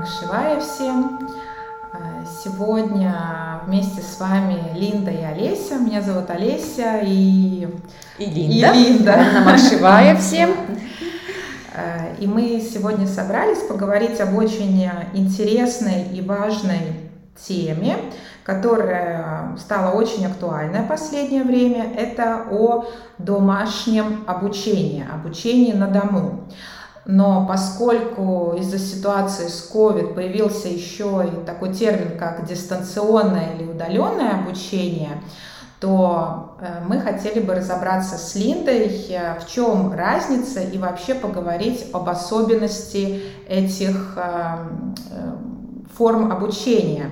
Намахшивая всем. Э, сегодня вместе с вами Линда и Олеся. Меня зовут Олеся и, и Линда. И Линда. Намахшивая всем. Э, и мы сегодня собрались поговорить об очень интересной и важной теме, которая стала очень актуальной в последнее время. Это о домашнем обучении, обучении на дому. Но поскольку из-за ситуации с COVID появился еще и такой термин, как дистанционное или удаленное обучение, то э, мы хотели бы разобраться с Линдой, э, в чем разница и вообще поговорить об особенности этих э, форм обучения.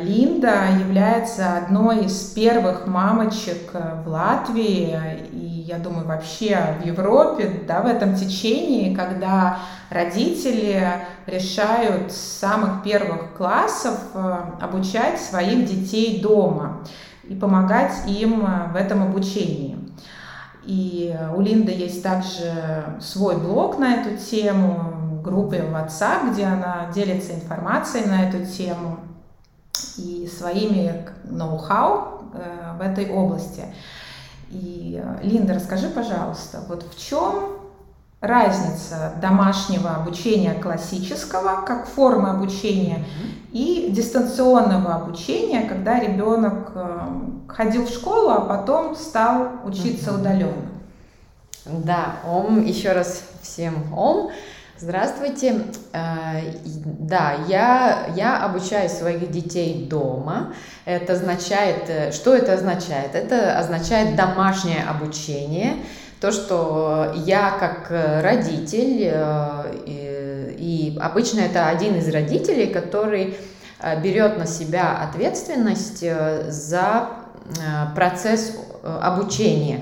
Линда является одной из первых мамочек в Латвии и, я думаю, вообще в Европе, да, в этом течении, когда родители решают с самых первых классов э, обучать своих детей дома и помогать им в этом обучении. И у Линды есть также свой блог на эту тему, группы в WhatsApp, где она делится информацией на эту тему и своими ноу-хау э, в этой области. И, э, Линда, расскажи, пожалуйста, вот в чем разница домашнего обучения классического как формы обучения и дистанционного обучения, когда ребенок э, ходил в школу, а потом стал учиться удаленно. Да, ом, еще раз всем ом. Здравствуйте. Э, да, я, я обучаю своих детей дома. Это означает, э, что это означает? Это означает домашнее обучение. То, что я как родитель, э, и обычно это один из родителей, который берет на себя ответственность за процесс обучения.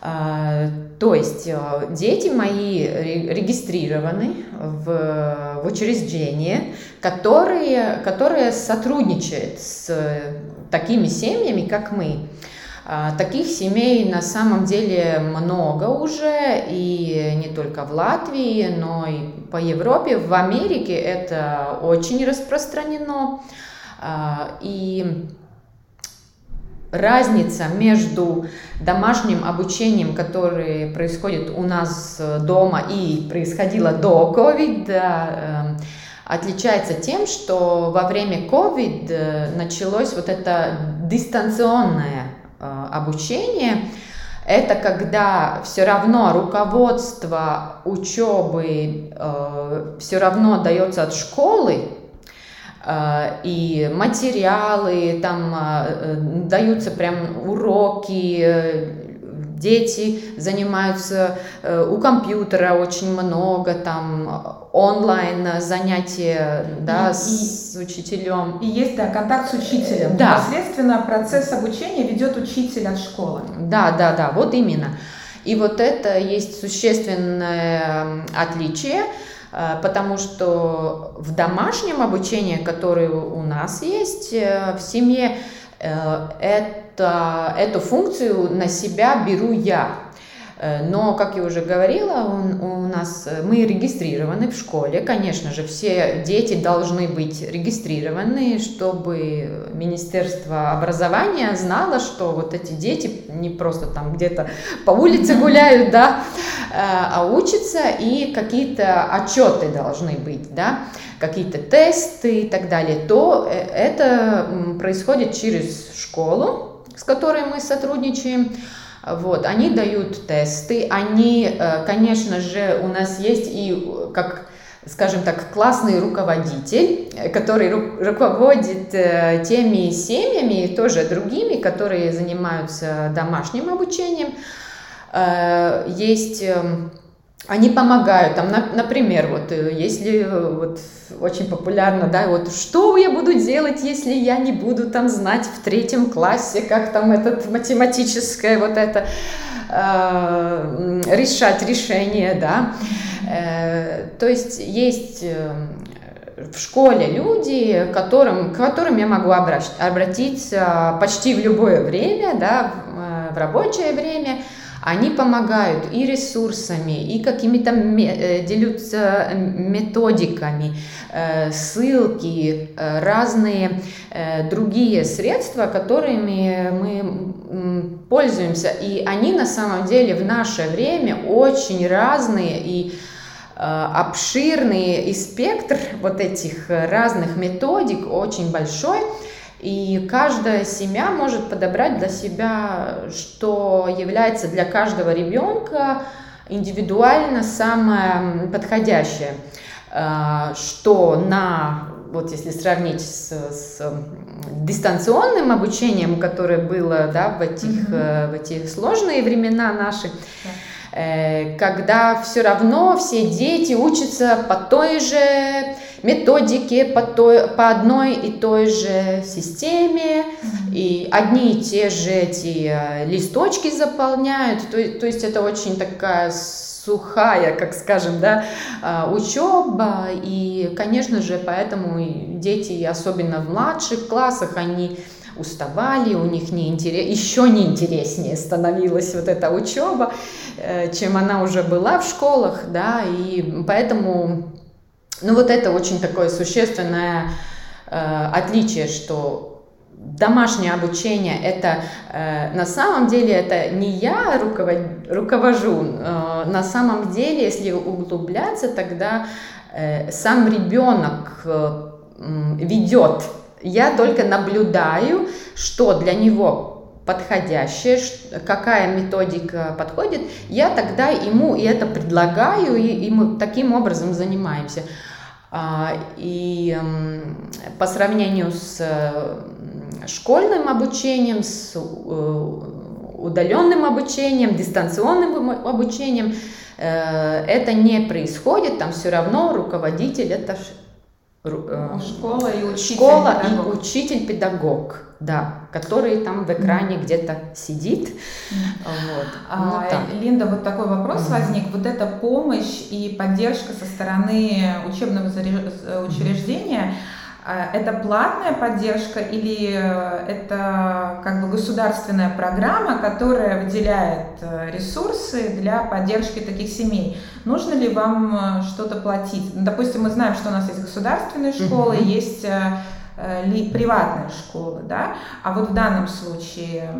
А, то есть э, дети мои регистрированы в, в учреждение, которые, которое сотрудничает с такими семьями, как мы. А, таких семей на самом деле много уже, и не только в Латвии, но и по Европе. В Америке это очень распространено. А, и разница между домашним обучением, которое происходит у нас э, дома и происходило до COVID, эм, отличается тем, что во время COVID э, началось вот это дистанционное э, обучение. Это когда все равно руководство учебы все равно дается от школы, Э, и материалы, там э, даются прям уроки, э, дети занимаются у компьютера очень много, там онлайн занятия да, и, с и, учителем. И есть да, контакт с учителем. Да. Непосредственно процесс обучения ведет учитель от школы. Да, да, да, вот именно. И вот это есть существенное отличие. Э, потому что в домашнем обучении, которое у нас есть э, в семье, э, это, эту функцию на себя беру я. Э, но, как я уже говорила, у, у нас э, мы регистрированы в школе. Конечно же, все дети должны быть регистрированы, чтобы Министерство образования знало, что вот эти дети не просто там где-то по улице гуляют, да, э, а учатся, и какие-то отчеты должны быть, да, какие-то тесты и так далее. То это происходит через школу, с которой мы сотрудничаем. Вот, они дают тесты, они, э, конечно же, у нас есть и как скажем так, классный руководитель, который ру руководит э, теми семьями и тоже другими, которые занимаются домашним обучением. Э, есть эм, они помогают, там, на, например, вот э, если э, вот очень популярно, да, вот что я буду делать, если я не буду там знать в третьем классе, как там этот математическое вот это э, решать решение, да, э, то есть есть э, в школе люди, которым, к которым я могу обращ, обратиться почти в любое время, да, в, в рабочее время, Они помогают и ресурсами, и какими-то э, делятся методиками, э, ссылки, э, разные другие средства, которыми мы пользуемся. И они на самом деле в наше время очень разные и обширные, и спектр вот этих разных методик очень большой. И каждая семья может подобрать для себя, что является для каждого ребенка индивидуально самое подходящее. А, что на, вот если сравнить с, с дистанционным обучением, которое было да, в, этих, mm-hmm. в эти сложные времена наши, yeah Э, когда все равно все дети учатся по той же методике, по, той, по одной и той же системе, и одни и те же эти э, листочки заполняют, то, то есть это очень такая сухая, как скажем, да, э, учеба, и, конечно же, поэтому дети, особенно в младших классах, они уставали, у них не интерес, еще не интереснее становилась вот эта учеба, э, чем она уже была в школах, да, и поэтому, ну вот это очень такое существенное э, отличие, что домашнее обучение это э, на самом деле это не я руковод, руковожу, э, на самом деле, если углубляться, тогда э, сам ребенок э, ведет я только наблюдаю, что для него подходящее, какая методика подходит, я тогда ему и это предлагаю, и, и мы таким образом занимаемся. А, и по сравнению с школьным обучением, с э, удаленным обучением, дистанционным обучением, э, это не происходит, там все равно руководитель это Э, школа и учитель Школа и учитель-педагог, да, который там в экране mm. где-то сидит. Mm. Вот. А, ну, Линда, вот такой вопрос mm. возник. Вот эта помощь и поддержка со стороны учебного учреждения, mm это платная поддержка или э, это как бы государственная программа, которая выделяет э, ресурсы для поддержки таких семей? Нужно ли вам э, что-то платить? Ну, допустим, мы знаем, что у нас есть государственные школы, mm-hmm. есть приватные школы, да? А вот в данном случае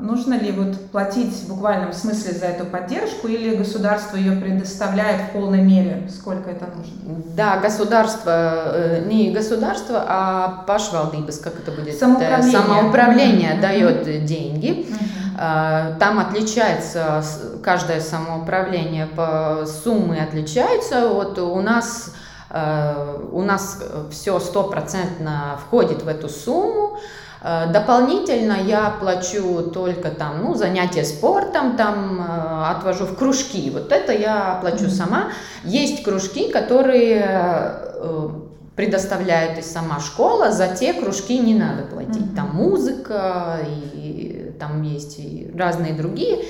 нужно ли вот платить в буквальном смысле за эту поддержку или государство ее предоставляет в полной мере? Сколько это нужно? Да, государство, э, не государство, а пашвалдибас, как это будет? Самоуправление. Самоуправление mm-hmm. дает деньги. Mm-hmm. Там отличается, каждое самоуправление по суммы отличается. Вот у нас э, у нас все стопроцентно входит в эту сумму. Э, дополнительно я плачу только там, ну, занятия спортом, там э, отвожу в кружки. Вот это я плачу сама. Есть кружки, которые э, предоставляет и сама школа, за те кружки не надо платить. Mm-hmm. Там музыка, и там есть и разные другие.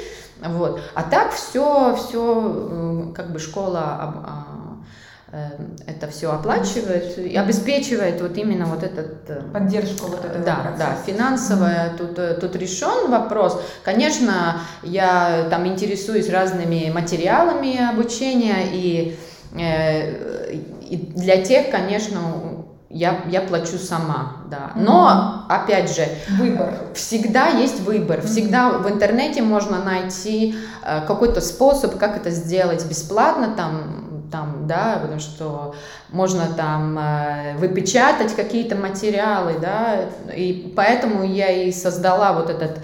Вот. А так все, все как бы школа а, это все оплачивает и обеспечивает вот именно вот этот э, поддержку вот этого да процесса. да финансовая mm-hmm. тут э, тут решен вопрос конечно я там интересуюсь разными материалами обучения и, э, и для тех конечно я, я плачу сама, да. Но, mm-hmm. опять же, выбор. всегда есть выбор. Mm-hmm. Всегда в интернете можно найти э, какой-то способ, как это сделать бесплатно, там, там, да, потому что можно там э, выпечатать какие-то материалы, да, и поэтому я и создала вот этот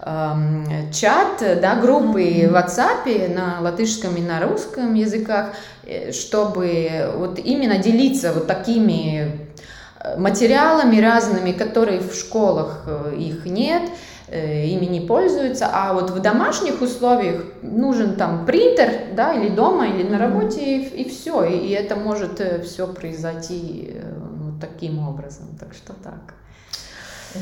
э, чат, да, группы mm-hmm. в WhatsApp на латышском и на русском языках, э, чтобы вот именно делиться вот такими э, материалами разными, которые в школах э, их нет, ими не пользуются, а вот в домашних условиях нужен там принтер, да, или дома, или на работе, и, и все, и, и это может э, все произойти э, вот таким образом, так что так.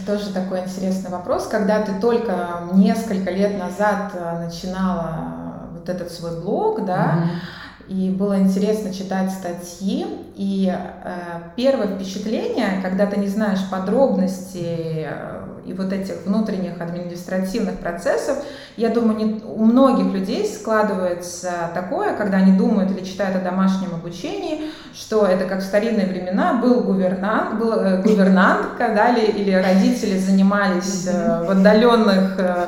Тоже такой интересный вопрос, когда ты только несколько лет назад начинала вот этот свой блог, да, mm-hmm и было интересно читать статьи. И э, первое впечатление, когда ты не знаешь подробностей э, и вот этих внутренних административных процессов, я думаю, не, у многих людей складывается такое, когда они думают или читают о домашнем обучении, что это как в старинные времена был гувернант, был э, гувернантка, да, или, или родители занимались э, в отдаленных э,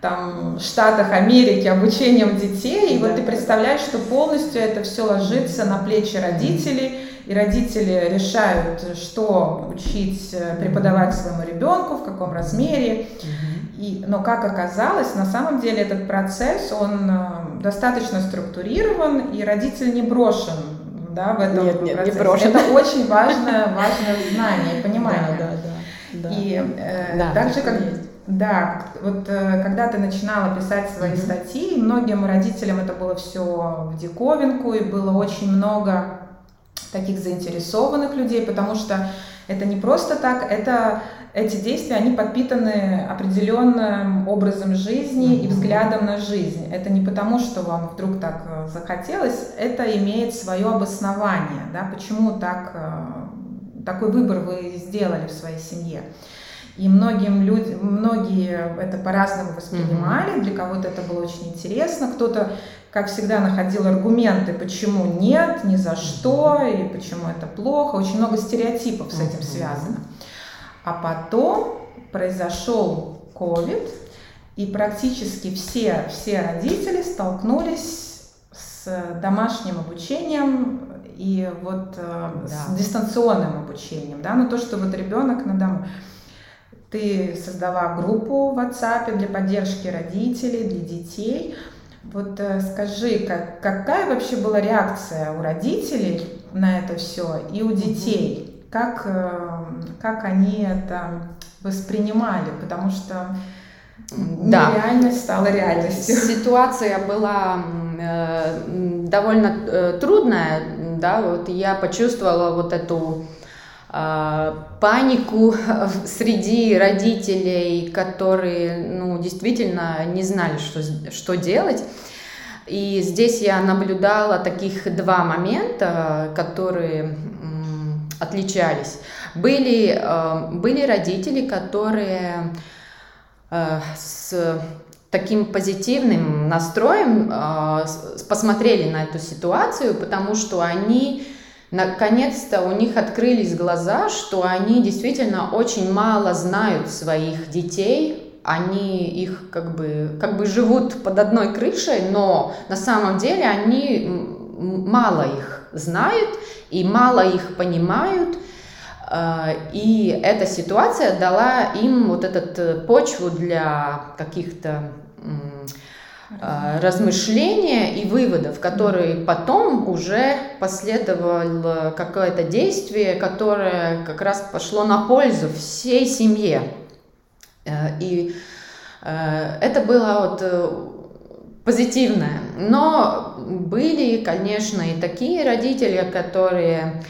там, Штатах Америки обучением детей, и да, вот ты представляешь, что полностью это все ложится на плечи родителей, и родители решают, что учить, э, преподавать своему ребенку, в каком размере. И, но как оказалось, на самом деле этот процесс, он э, достаточно структурирован, и родитель не брошен да, в этом нет, нет, процессе. Не брошен. Это очень важное, важное знание, понимание. Да, да, да. И э, да, так же, как... Есть да, вот э, когда ты начинала писать свои mm-hmm. статьи, многим родителям это было все в диковинку, и было очень много таких заинтересованных людей, потому что это не просто так, это эти действия, они подпитаны определенным образом жизни mm-hmm. и взглядом на жизнь. Это не потому, что вам вдруг так э, захотелось, это имеет свое обоснование, да, почему так, э, такой выбор вы сделали в своей семье. И многим людям, многие это по-разному воспринимали, mm-hmm. для кого-то это было очень интересно, кто-то, как всегда, находил аргументы, почему нет, ни за что, и почему это плохо. Очень много стереотипов с этим mm-hmm. связано. А потом произошел COVID, и практически все, все родители столкнулись с домашним обучением и вот э, да. с дистанционным обучением, да, но то, что вот ребенок на дому. Ты создала группу в WhatsApp для поддержки родителей, для детей. Вот э, скажи, как, какая вообще была реакция у родителей на это все и у детей? Как, э, как они это воспринимали? Потому что да. реальность стала реальностью. Ситуация была э, довольно э, трудная, да, вот я почувствовала вот эту панику среди родителей, которые ну, действительно не знали, что, что делать. И здесь я наблюдала таких два момента, которые отличались. Были, а, были родители, которые а, с таким позитивным настроем посмотрели на эту ситуацию, потому что они Наконец-то у них открылись глаза, что они действительно очень мало знают своих детей, они их как бы, как бы живут под одной крышей, но на самом деле они мало их знают и мало их понимают. А, и эта ситуация дала им вот эту э, почву для каких-то размышления и выводов, которые потом уже последовало какое-то действие, которое как раз пошло на пользу всей семье. Э, и э, это было вот позитивное. Но были, конечно, и такие родители, которые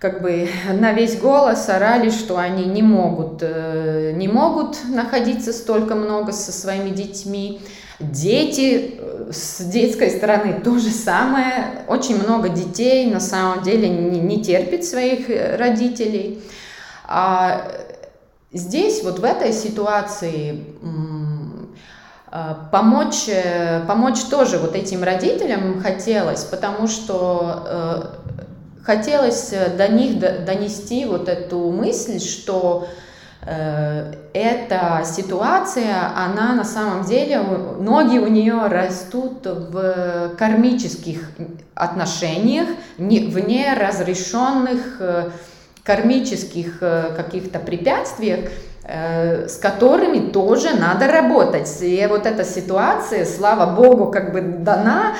как бы на весь голос орали, что они не могут, не могут находиться столько много со своими детьми, Дети э, с детской стороны то же самое. Очень много детей на самом деле не, не терпит своих э, родителей. А здесь, вот в этой ситуации, помочь, э, помочь тоже вот этим родителям хотелось, потому что хотелось до них донести вот эту мысль, что Э, эта ситуация, она на самом деле, ноги у нее растут в кармических отношениях, в неразрешенных э, кармических э, каких-то препятствиях, с которыми тоже надо работать. И вот эта ситуация, слава богу, как бы дана,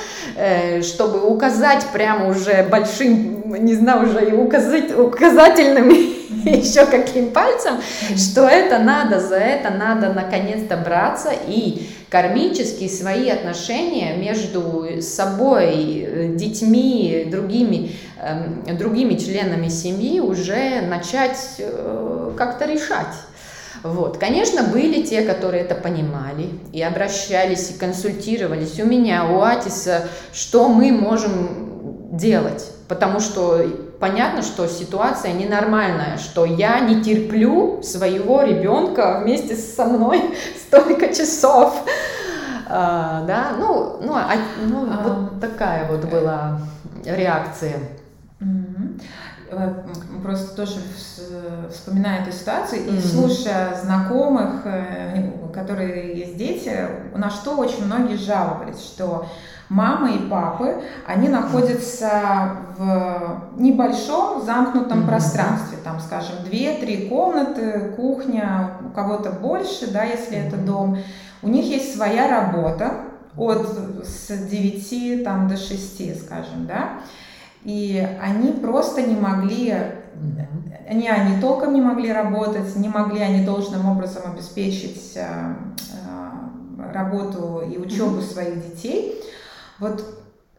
чтобы указать прямо уже большим, не знаю, уже и указать, указательными еще каким пальцем, что это надо, за это надо наконец-то браться и кармические свои отношения между собой, детьми, другими, эм, другими членами семьи уже начать э, как-то решать. Вот. Конечно, были те, которые это понимали и обращались, и консультировались. У меня, у Атиса, что мы можем делать? Потому что понятно, что ситуация ненормальная, что я не терплю своего ребенка вместе со мной столько часов. А, да, ну, ну, а, ну а, вот такая вот была реакция. Э, просто тоже вспоминая эту ситуацию и слушая знакомых, э, которые есть дети, на что очень многие жаловались, что мамы и папы, они находятся в небольшом замкнутом mm-hmm. пространстве, там, скажем, две-три комнаты, кухня, у кого-то больше, да, если это дом. У них есть своя работа от с 9 там, до 6, скажем, да, и они просто не могли, они, они толком не могли работать, не могли они должным образом обеспечить э, э, работу и учебу своих детей. Вот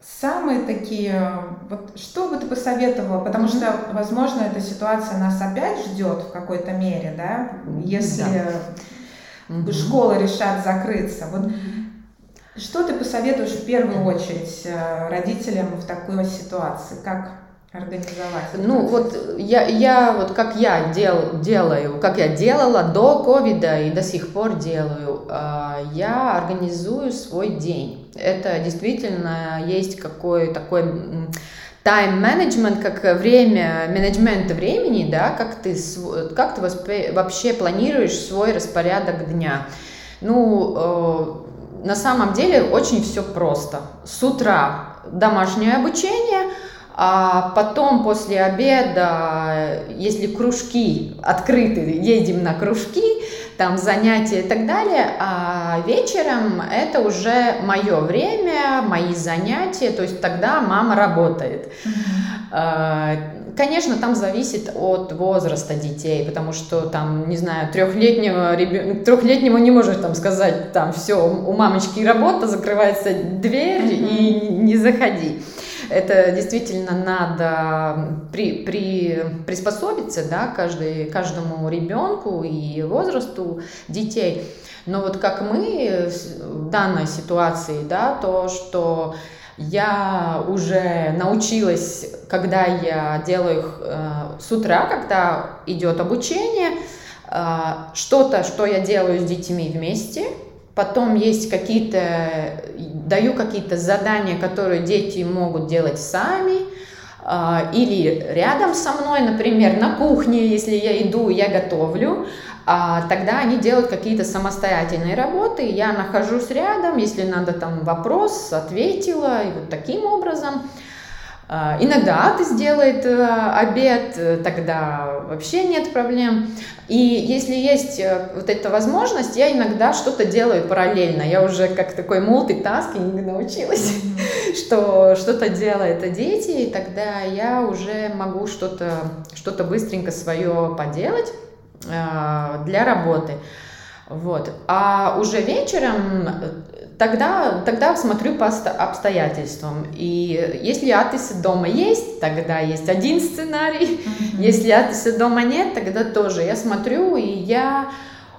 самые такие, вот что бы ты посоветовала, потому что, возможно, эта ситуация нас опять ждет в какой-то мере, да, если да. школы решат закрыться. Вот что ты посоветуешь в первую очередь э, родителям в такой ситуации? Как организовать? Ну вот я, я вот как я дел, делаю, как я делала до ковида и до сих пор делаю, а, я организую свой день. Это действительно есть какой такой тайм-менеджмент, как время, менеджмент времени, да, как ты, как ты вообще планируешь свой распорядок дня. Ну, э, на самом деле очень все просто. С утра домашнее обучение – а потом после обеда, если кружки открыты, едем на кружки, там занятия и так далее, а вечером это уже мое время, мои занятия, то есть тогда мама работает. Mm-hmm. Конечно, там зависит от возраста детей, потому что там, не знаю, трехлетнего ребенка, трехлетнего не может там сказать, там все, у мамочки работа, закрывается дверь mm-hmm. и не заходи это действительно надо при, при, приспособиться да, каждый, каждому ребенку и возрасту детей. Но вот как мы в данной ситуации, да, то, что я уже научилась, когда я делаю их э, с утра, когда идет обучение, э, что-то, что я делаю с детьми вместе, Потом есть какие-то, даю какие-то задания, которые дети могут делать сами, а, или рядом со мной, например, на кухне, если я иду, я готовлю, а тогда они делают какие-то самостоятельные работы, я нахожусь рядом, если надо там вопрос, ответила, и вот таким образом. А, иногда ты сделает э, обед, э, тогда вообще нет проблем. И если есть э, вот эта возможность, я иногда что-то делаю параллельно. Я уже как такой мультитаскинг научилась, mm-hmm. что что-то делают дети, и тогда я уже могу что-то что быстренько свое поделать для работы. Вот. А уже вечером тогда, тогда смотрю по обстоятельствам. И если атесы дома есть, тогда есть один сценарий. Mm-hmm. Если атесы дома нет, тогда тоже. Я смотрю, и я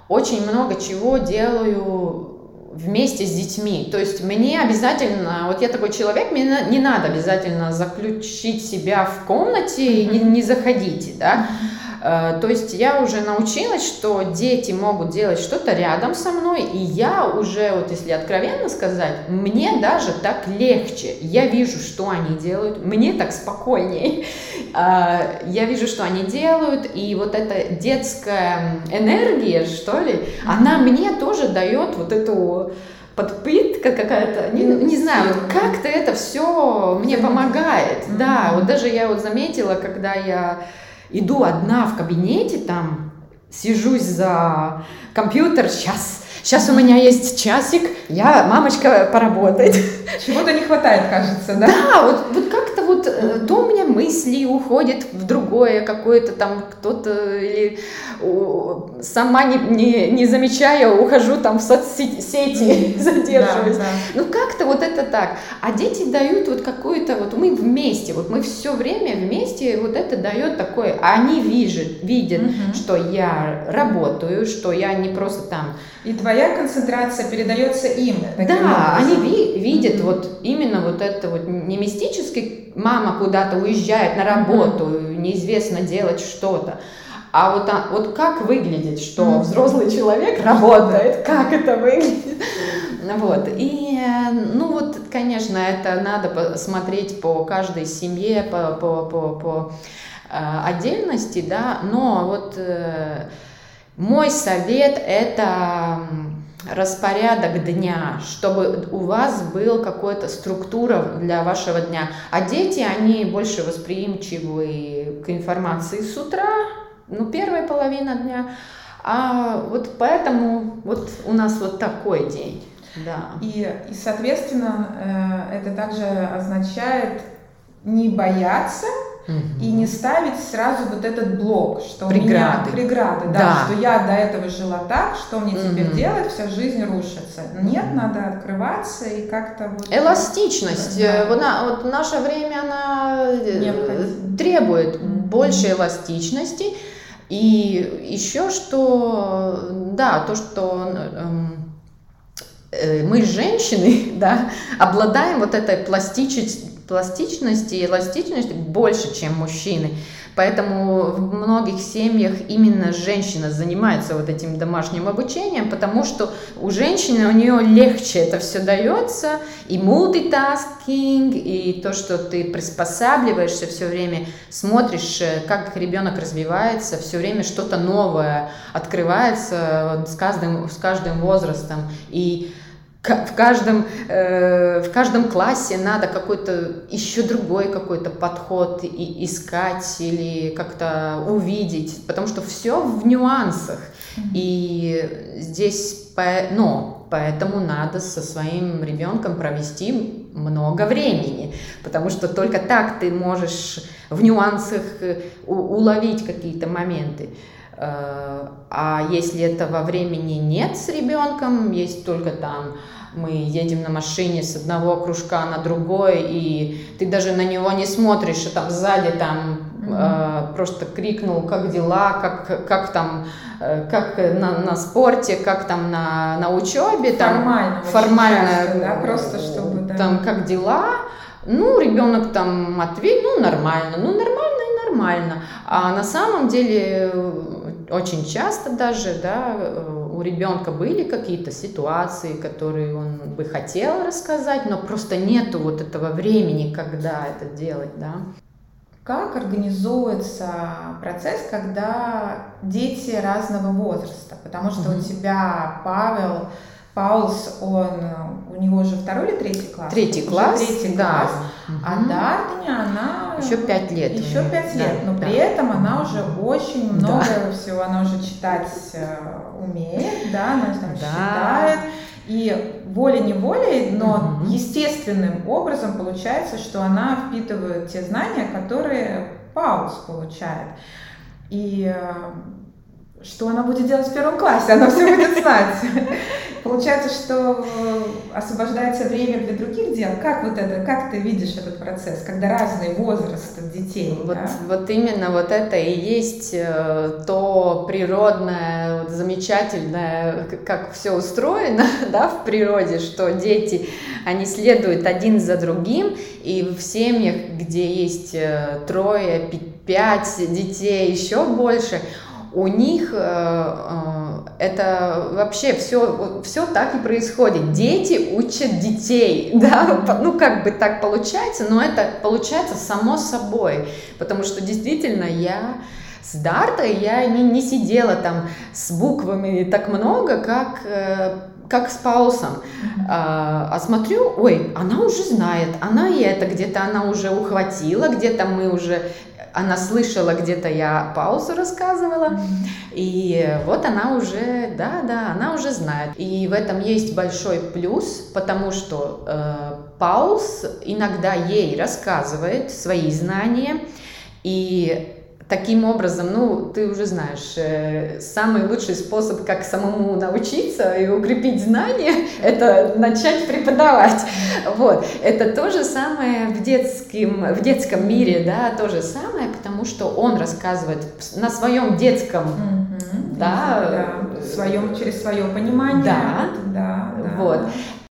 очень много чего делаю вместе с детьми. То есть мне обязательно, вот я такой человек, мне не надо обязательно заключить себя в комнате и не, не заходите, да. Э, то есть я уже научилась, что дети могут делать что-то рядом со мной, и я уже, вот если откровенно сказать, мне даже так легче. Я вижу, что они делают, мне так спокойнее. Э, я вижу, что они делают, и вот эта детская энергия, что ли, она мне тоже дает вот эту подпитка какая-то, не, не знаю, вот как-то это все мне помогает. Да, вот даже я вот заметила, когда я иду одна в кабинете, там сижусь за компьютер, сейчас, сейчас у меня есть часик, я, мамочка поработает. Чего-то не хватает, кажется, да? Да, вот, вот как-то вот э, то у меня мысли уходят в другое, какое-то там кто-то или сама не, не, не замечая, ухожу там в соцсети, задерживаюсь. Да, да. Ну как-то вот это так. А дети дают вот какую-то, вот мы вместе, вот мы все время вместе, вот это дает такое, они видят, видят, угу. что я работаю, что я не просто там и твоя концентрация передается им. Да, образом. они ви- видят mm-hmm. вот именно вот это вот не мистически мама куда-то уезжает на работу, неизвестно делать что-то, а вот, а, вот как выглядит, что взрослый человек работает, как это выглядит. Вот. И, ну вот, конечно, это надо смотреть по каждой семье, по, по, по, по э, отдельности, да, но вот э, мой совет – это распорядок дня, чтобы у вас был какая-то структура для вашего дня. А дети, они больше восприимчивы к информации с утра, ну, первая половина дня, а вот поэтому вот у нас вот такой день. Да. И, и соответственно, э, это также означает не бояться и не ставить сразу вот этот блок, что преграды, у меня, преграды, да, да, что я до этого жила так, что мне теперь делать, вся жизнь рушится. Нет, угу. надо открываться и как-то вот. Эластичность. Да. Вот, вот наше время она э, Необходимо. требует угу. больше эластичности. И еще что, да, то, что эм, э, мы женщины, да, обладаем вот этой пластичностью пластичности и эластичности больше, чем мужчины. Поэтому в многих семьях именно женщина занимается вот этим домашним обучением, потому что у женщины, у нее легче это все дается, и мультитаскинг, и то, что ты приспосабливаешься все время, смотришь, э, как ребенок развивается, все время что-то новое открывается с каждым, с каждым возрастом. И в каждом, э, в каждом классе надо какой-то еще другой какой-то подход и искать или как-то увидеть, потому что все в нюансах. И здесь, но поэтому надо со своим ребенком провести много времени, потому что только так ты можешь в нюансах э, уловить какие-то моменты. Э, а если этого времени нет с ребенком, есть только там мы едем на машине с одного кружка на другой, и ты даже на него не смотришь, а там сзади там mm-hmm. э, просто крикнул, как дела, как, как там, э, как на, на спорте, как там на, на учебе. Формально. Там, формально. Часто, да, просто чтобы, да. Там, как дела. Ну, ребенок там ответил, ну, нормально, ну, нормально и нормально. А на самом деле очень часто даже, да, у ребенка были какие-то ситуации, которые он бы хотел рассказать, но просто нету вот этого времени, когда это делать, да. Как организуется процесс, когда дети разного возраста? Потому что mm-hmm. у тебя Павел Паулс, он, у него уже второй или третий класс? Третий класс, третий да. класс. Угу. А Дартаня, она... Еще пять лет. Еще пять лет, да, но да. при этом она уже очень много да. всего, она уже читать э, умеет, да, она там да. считает. И волей-неволей, но угу. естественным образом получается, что она впитывает те знания, которые Паулс получает. И э, что она будет делать в первом классе, она все будет знать. Получается, что э, освобождается время для других дел. Как вот это, как ты видишь этот процесс, когда разный возраст детей? Вот, да? вот именно вот это и есть э, то природное, замечательное, как все устроено, да, в природе, что дети, они следуют один за другим, и в семьях, где есть э, трое, пять детей, еще больше, у них э, э, это вообще все, все так и происходит. Дети учат детей, да, ну как бы так получается, но это получается само собой, потому что действительно я с Дартой я не, не сидела там с буквами так много, как, э, как с Паусом. А, а смотрю, ой, она уже знает, она и это, где-то она уже ухватила, где-то мы уже она слышала, где-то я паузу рассказывала, и вот она уже, да, да, она уже знает. И в этом есть большой плюс, потому что э, пауз иногда ей рассказывает свои знания, и таким образом, ну, ты уже знаешь, э, самый лучший способ, как самому научиться и укрепить знания, это начать преподавать. Вот. Это то же самое в, детском, в детском мире, да, то же самое, потому что он рассказывает на своем детском, mm-hmm. да, да, своем, через свое понимание. Да, да, да. Вот.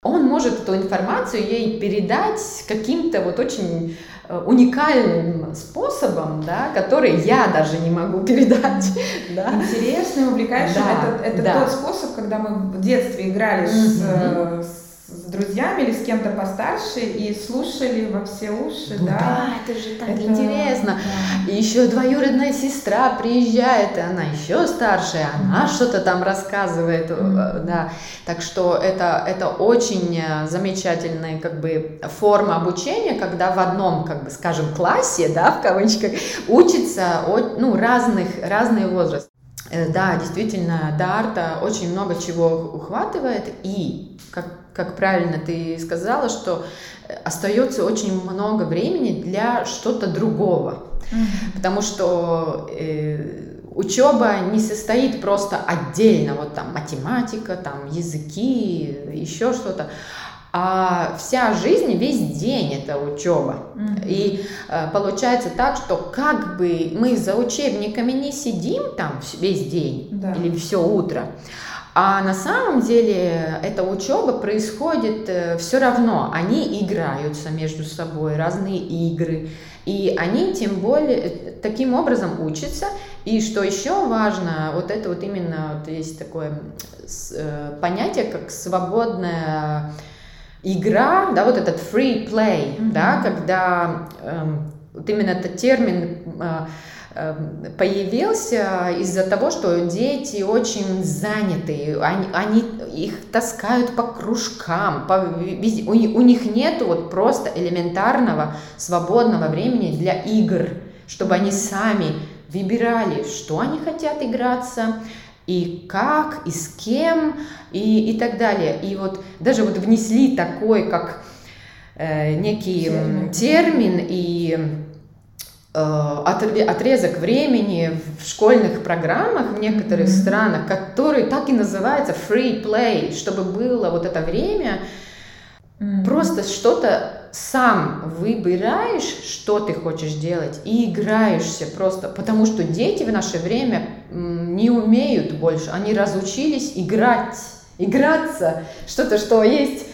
Он может эту информацию ей передать каким-то вот очень уникальным способом, да, который я даже не могу передать. Да. Интересный, увлекающий. Да, это это да. тот способ, когда мы в детстве играли mm-hmm. с, с друзьями или с кем-то постарше и слушали во все уши, ну, да. Да, это же так это, интересно. Да. И еще двоюродная сестра приезжает, и она еще старше, она mm-hmm. что-то там рассказывает, mm-hmm. да. Так что это, это очень э, замечательная как бы форма обучения, когда в одном, как бы, скажем, классе, да, в кавычках, учится ну, разных, разный возраст. Э, да, действительно, Дарта очень много чего ухватывает, и, как, как правильно ты сказала, что э, остается очень много времени для что-то другого. Mm-hmm. Потому что э, учеба не состоит просто отдельно, вот там математика, там языки, еще что-то, а вся жизнь, весь день это учеба. Mm-hmm. И э, получается так, что как бы мы за учебниками не сидим там весь день да. или все утро, а на самом деле эта учеба происходит э, все равно. Они играются между собой, разные игры. И они тем более э, таким образом учатся. И что еще важно, вот это вот именно вот есть такое э, понятие, как свободная игра, да, вот этот free play, mm-hmm. да, когда э, вот именно этот термин появился из-за того, что дети очень заняты, они, они их таскают по кружкам, по, у, у них нет вот просто элементарного свободного времени для игр, чтобы они сами выбирали, что они хотят играться, и как, и с кем, и, и так далее. И вот даже вот внесли такой, как э, некий термин, термин и отрезок времени в школьных программах в некоторых mm-hmm. странах, который так и называется free play, чтобы было вот это время mm-hmm. просто что-то сам выбираешь, что ты хочешь делать, и играешься просто, потому что дети в наше время не умеют больше, они разучились играть, играться, что-то, что есть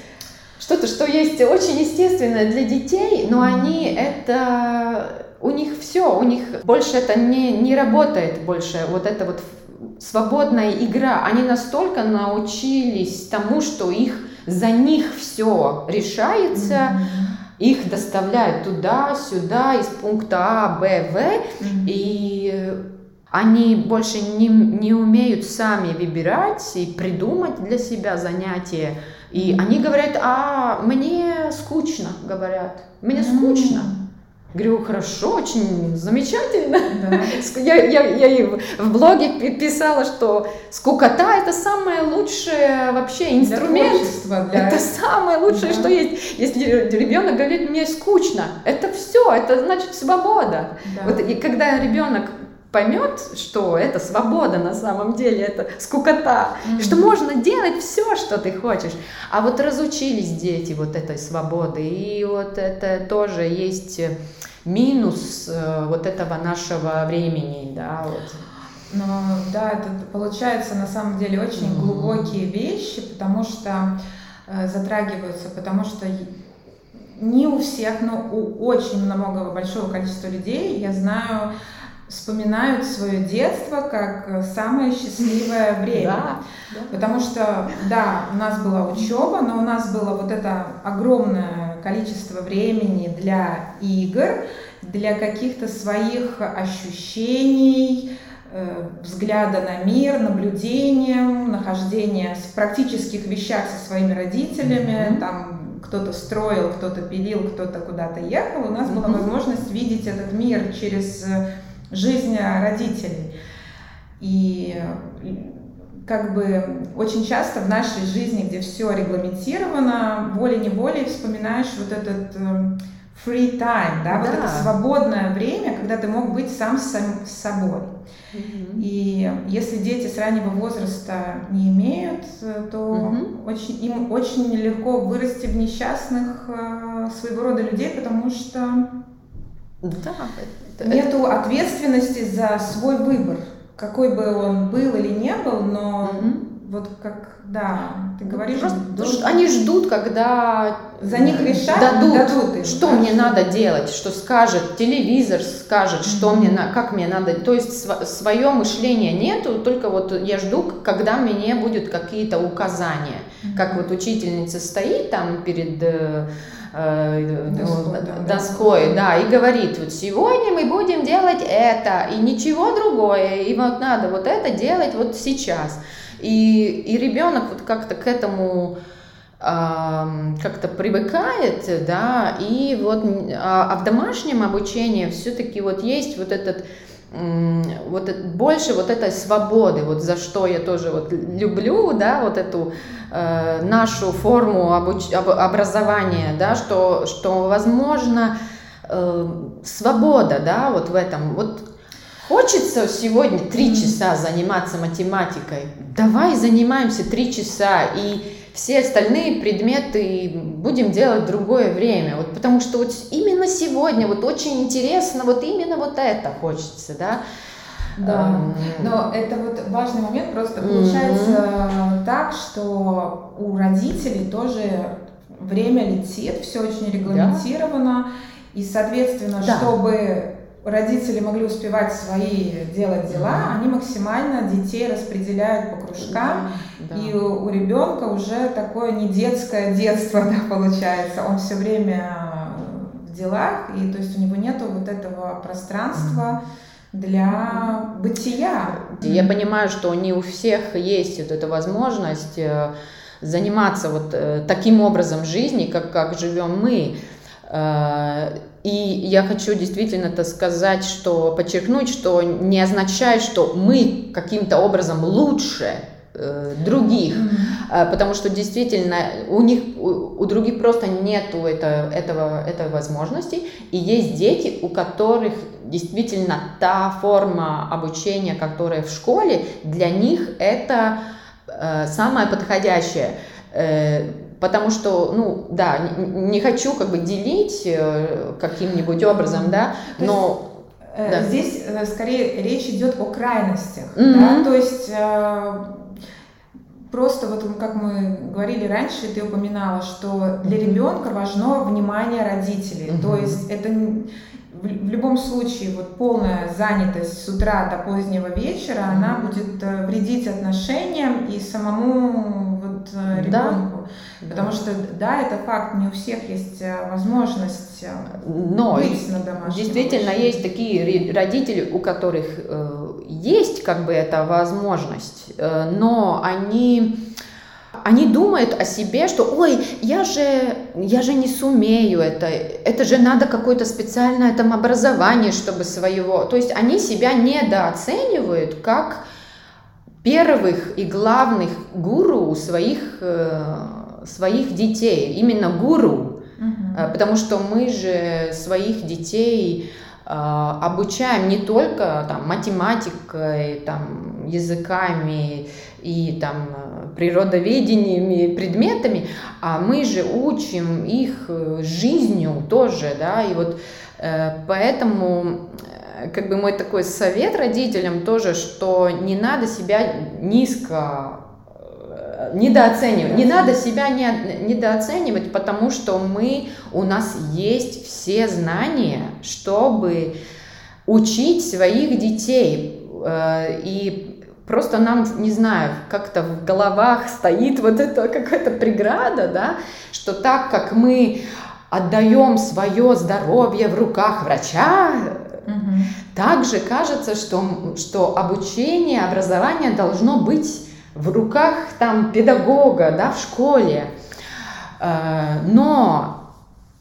что-то, что есть очень естественное для детей, но они это, у них все, у них больше это не, не работает больше, вот это вот свободная игра. Они настолько научились тому, что их за них все решается, mm-hmm их доставляют туда-сюда, из пункта А, Б, В, mm-hmm. и они больше не, не умеют сами выбирать и придумать для себя занятия. И mm-hmm. они говорят, а мне скучно, говорят, мне mm-hmm. скучно. Говорю, хорошо, очень замечательно. Да. Я, я, я и в блоге писала, что скукота это самое лучшее вообще инструмент. Для для... Это самое лучшее, да. что есть. Если ребенок говорит, мне скучно, это все, это значит свобода. Да. Вот, и когда ребенок поймет, что это свобода на самом деле, это скукота, mm-hmm. что можно делать все, что ты хочешь. А вот разучились дети вот этой свободы, и вот это тоже есть минус э, вот этого нашего времени, да, вот. Но да, это получается на самом деле очень mm-hmm. глубокие вещи, потому что э, затрагиваются, потому что не у всех, но у очень много большого количества людей, я знаю, вспоминают свое детство как самое счастливое время. Да. Потому что, да, у нас была учеба, но у нас было вот это огромное количество времени для игр, для каких-то своих ощущений, э, взгляда на мир, наблюдением, нахождения в практических вещах со своими родителями, mm-hmm. там кто-то строил, кто-то пилил, кто-то куда-то ехал, у нас mm-hmm. была возможность видеть этот мир через э, жизнь родителей. И как бы очень часто в нашей жизни, где все регламентировано, волей-неволей вспоминаешь вот этот э, free time, да, да, вот это свободное время, когда ты мог быть сам с, собой. mm И если дети с раннего возраста не имеют, то mm очень, им очень легко вырасти в несчастных э, своего рода людей, потому что да, это, нету ответственности за свой выбор какой бы он был или не был, но угу. вот как, да, ты говоришь, Просто должен... они ждут, когда за них решат, дадут, дадут им, что да? мне надо делать, что скажет телевизор, скажет, что мне, как мне надо, то есть св- свое мышление нету, только вот я жду, когда мне будут какие-то указания, mm как вот учительница стоит там перед э, э, доской, да, доской, да, и говорит, вот сегодня мы будем делать это, и ничего другое, и вот надо вот это делать вот сейчас. И, и ребенок вот как-то к этому как-то привыкает, да, и вот а, а в домашнем обучении все-таки вот есть вот этот вот больше вот этой свободы, вот за что я тоже вот люблю, да, вот эту э, нашу форму обуч... об... образования, да, что, что возможно э, свобода, да, вот в этом, вот Хочется сегодня три часа заниматься математикой. Давай занимаемся три часа. И все остальные предметы будем делать в другое время. Вот потому что вот именно сегодня вот очень интересно, вот именно вот это хочется, да. Да, но это вот важный момент, просто получается mm-hmm. так, что у родителей тоже время летит, все очень регламентировано, да. и, соответственно, да. чтобы родители могли успевать свои делать дела, mm-hmm. они максимально детей распределяют по кружкам, да, и у, у ребенка уже такое не детское детство, да, получается. Он все время в делах, и то есть у него нету вот этого пространства. Для бытия. Я понимаю, что не у всех есть вот эта возможность э, заниматься вот э, таким образом жизни, как, как живем мы. Э, и я хочу действительно это сказать, что подчеркнуть, что не означает, что мы каким-то образом лучше э, других, mm-hmm. потому что действительно у них у, у других просто нету это, этого этой возможности, и есть дети, у которых действительно та форма обучения, которая в школе, для них это э, самое подходящее. Э, потому что, ну, да, не, хочу как бы делить э, каким-нибудь образом, да, но... Есть, да. Здесь э, скорее речь идет о крайностях, mm-hmm. да, то есть просто вот как мы говорили раньше, ты упоминала, что для ребенка важно внимание родителей, mm-hmm. то есть это в, любом случае вот полная занятость с утра до позднего вечера, mm-hmm. она будет вредить отношениям и самому вот ребенку. Да. Потому что, да, это факт, не у всех есть э, возможность э, Но быть на домашнем Действительно, обучении. есть такие родители, у которых э, есть как бы эта возможность, э, но они они думают о себе, что, ой, я же, я же не сумею это, это же надо какое-то специальное там образование, чтобы своего, то есть они себя недооценивают как первых и главных гуру своих э, своих детей, именно гуру, угу. потому что мы же своих детей а, обучаем не только там, математикой, там, языками и там, природоведениями, предметами, а мы же учим их э, жизнью тоже, да, и вот э, поэтому э, как бы мой такой совет родителям тоже, что не надо себя низко недооценивать. Не надо себя не, недооценивать, потому что мы, у нас есть все знания, чтобы учить своих детей. Э, и просто нам, не знаю, как-то в головах стоит вот эта какая-то преграда, да, что так как мы отдаем свое здоровье в руках врача, Также кажется, что, что обучение, образование должно быть в руках там педагога, да, в школе. Э, но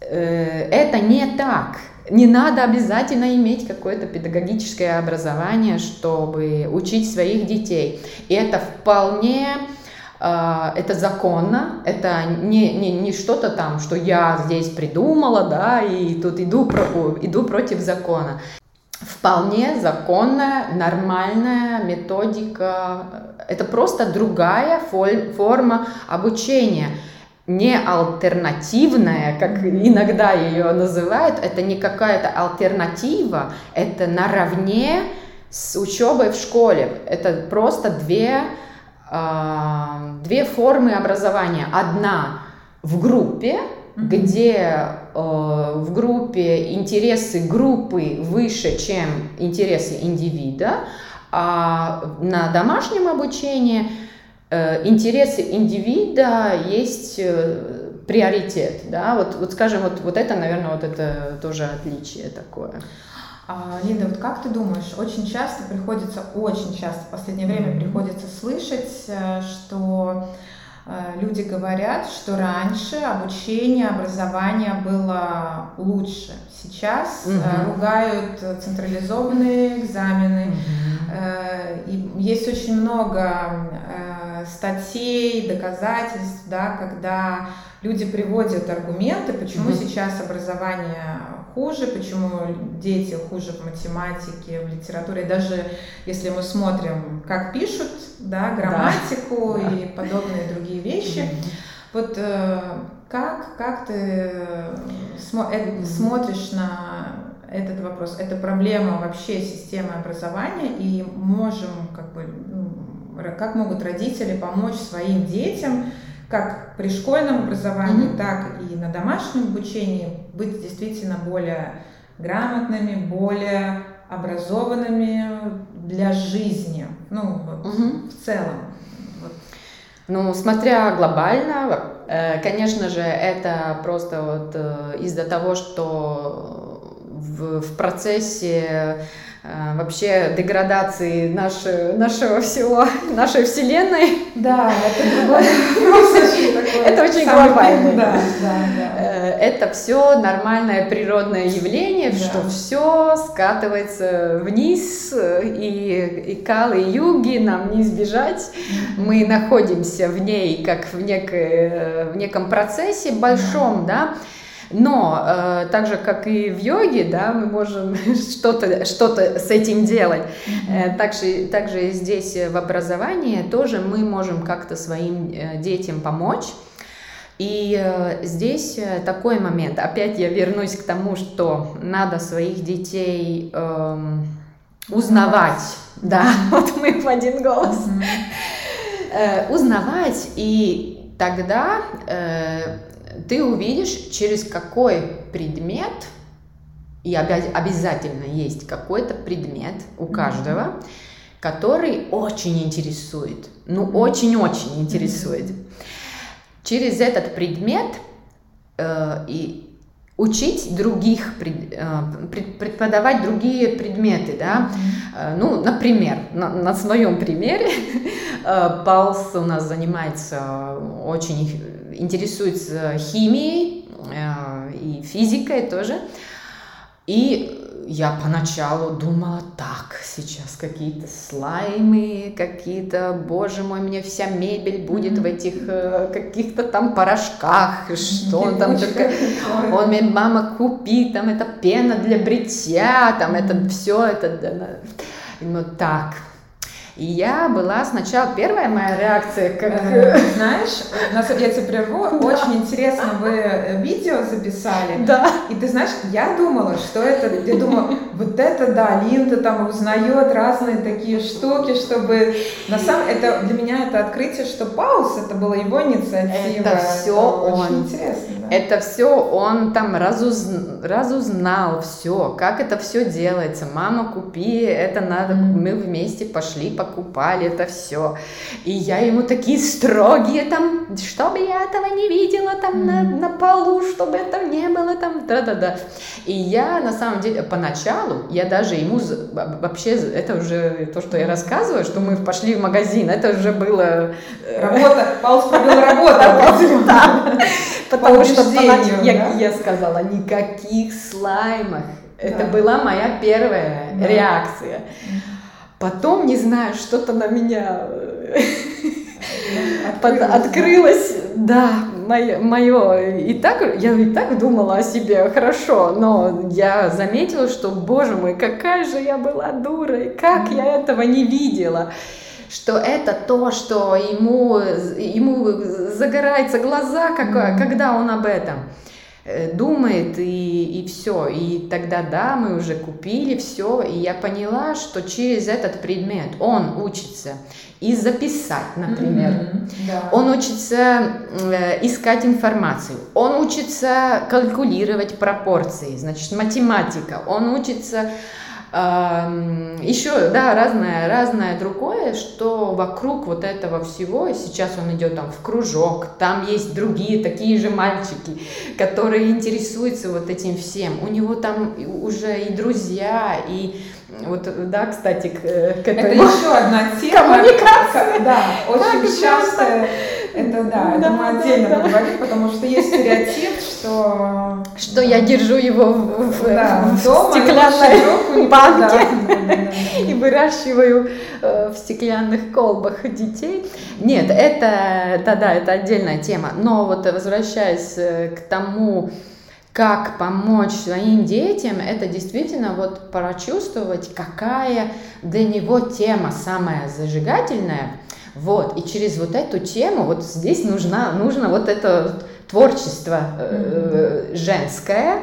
э, это не так. Не надо обязательно иметь какое-то педагогическое образование, чтобы учить своих детей. И это вполне э, это законно, это не, не, не что-то там, что я здесь придумала, да, и тут иду, иду против закона вполне законная, нормальная методика. Это просто другая форма обучения. Не альтернативная, как иногда ее называют, это не какая-то альтернатива, это наравне с учебой в школе. Это просто две, а, две формы образования. Одна в группе, где э, в группе интересы группы выше, чем интересы индивида, а на домашнем обучении э, интересы индивида есть э, приоритет, да, вот, вот скажем, вот, вот это, наверное, вот это тоже отличие такое. А, Линда, вот как ты думаешь, очень часто приходится, очень часто в последнее время mm-hmm. приходится слышать, э, что люди говорят, что раньше обучение, образование было лучше. Сейчас угу. ругают централизованные экзамены. Угу. И есть очень много статей, доказательств, да, когда люди приводят аргументы, почему угу. сейчас образование хуже, почему дети хуже в математике, в литературе. Даже если мы смотрим, как пишут, да, грамматику да. и подобные другие вещи. Mm-hmm. Вот э, как, как ты смо- э, смотришь на этот вопрос? Это проблема вообще системы образования, и можем, как бы, ну, как могут родители помочь своим детям как при школьном образовании, mm-hmm. так и на домашнем обучении быть действительно более грамотными, более образованными для жизни, ну mm-hmm. в целом. Вот. Ну, смотря глобально, э, конечно же, это просто вот э, из-за того, что в, в процессе вообще деградации нашей, нашего всего, нашей вселенной. Да, это Это очень глобально. Да. Э, это все нормальное природное явление, что все скатывается вниз, и, и калы, и юги нам не избежать. Мы находимся в ней как в, некой, в неком процессе большом, да, но э, так же, как и в йоге, да, мы можем что-то что с этим делать. Mm-hmm. Э, также, также здесь э, в образовании тоже мы можем как-то своим э, детям помочь. И э, здесь такой момент. Опять я вернусь к тому, что надо своих детей э, узнавать. Да, вот мы в один голос. Mm-hmm. Э, узнавать и тогда э, ты увидишь, через какой предмет, и обязательно есть какой-то предмет у каждого, mm-hmm. который очень интересует, ну очень-очень интересует. Mm-hmm. Через этот предмет э, и учить других, э, преподавать другие предметы, да, mm-hmm. ну, например, на, на своем примере, э, Палс у нас занимается очень интересуется химией э, и физикой тоже. И я поначалу думала, так, сейчас какие-то слаймы, какие-то, боже мой, мне вся мебель будет mm-hmm. в этих э, каких-то там порошках, что он там только, он мне, мама, купи, там это пена для бритья, там это все, это, ну так, и я была сначала, первая моя реакция, как... Э, знаешь, я тебя прерву, очень интересно вы э, видео записали. Да. И ты знаешь, я думала, что это, я думала, вот это да, Линда там узнает разные такие штуки, чтобы... На самом это для меня это открытие, что пауз, это была его инициатива. Это все это он. Очень интересно. Да? Это все он там разуз... разузнал все, как это все делается. Мама, купи, это надо, мы вместе пошли, по покупали это все. И я ему такие строгие там, чтобы я этого не видела, там на, на полу, чтобы это не было там, да-да-да. И я, на самом деле, поначалу, я даже ему, вообще, это уже то, что я рассказываю, что мы пошли в магазин, это уже было... Э, работа, Паулс провел работу. Потому что я сказала, никаких слаймов. Это была моя первая реакция. Потом, не знаю, что-то на меня э, под, открылось, да, мое, мое. И так, я и так думала о себе хорошо, но я заметила, что, боже мой, какая же я была дурой, как я этого не видела что это то, что ему, ему загораются глаза, как, когда он об этом. Э, думает и, и все. И тогда, да, мы уже купили все, и я поняла, что через этот предмет он учится и записать, например. Mm-hmm, да. Он учится э, искать информацию, он учится калькулировать пропорции, значит, математика, он учится еще, да, разное, разное другое, что вокруг вот этого всего, сейчас он идет там в кружок, там есть другие такие же мальчики, которые интересуются вот этим всем. У него там уже и друзья, и вот, да, кстати, к, к этому. Это еще одна тема. Коммуникация. Да, очень часто. Это да, это мы отдельно да. поговорим, потому что есть стереотип, что... Что я держу его в, в, да, в дома, стеклянной банке и выращиваю э, в стеклянных колбах детей. Нет, это, да, да, это отдельная тема. Но вот возвращаясь э, к тому, как помочь своим детям, это действительно вот прочувствовать, какая для него тема самая зажигательная – вот, и через вот эту тему, вот здесь нужна, нужно вот это творчество э, женское.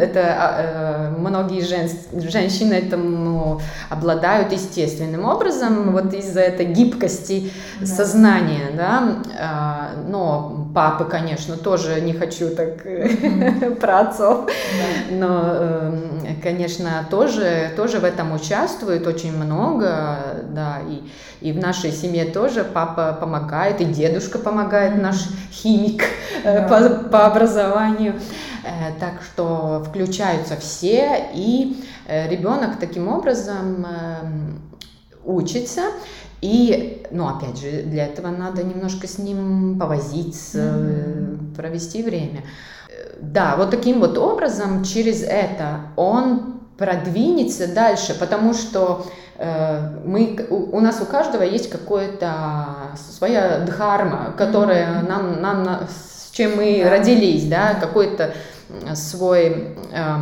Это э, многие жен, женщины этому обладают естественным образом, вот из-за этой гибкости сознания, да. А, но папы, конечно, тоже не хочу так mm-hmm. про отцов, да. но, конечно, тоже, тоже в этом участвует очень много, да, и, и в нашей семье тоже папа помогает, и дедушка помогает, mm-hmm. наш химик, э, по, по образованию. Э, так что включаются все, и э, ребенок таким образом эм, учится. И, ну, опять же, для этого надо немножко с ним повозиться, mm-hmm. провести время. Да, вот таким вот образом, через это он продвинется дальше, потому что мы, у, нас у каждого есть какое-то своя дхарма, которая нам, нам чем мы да. родились, да, какой-то свой, э,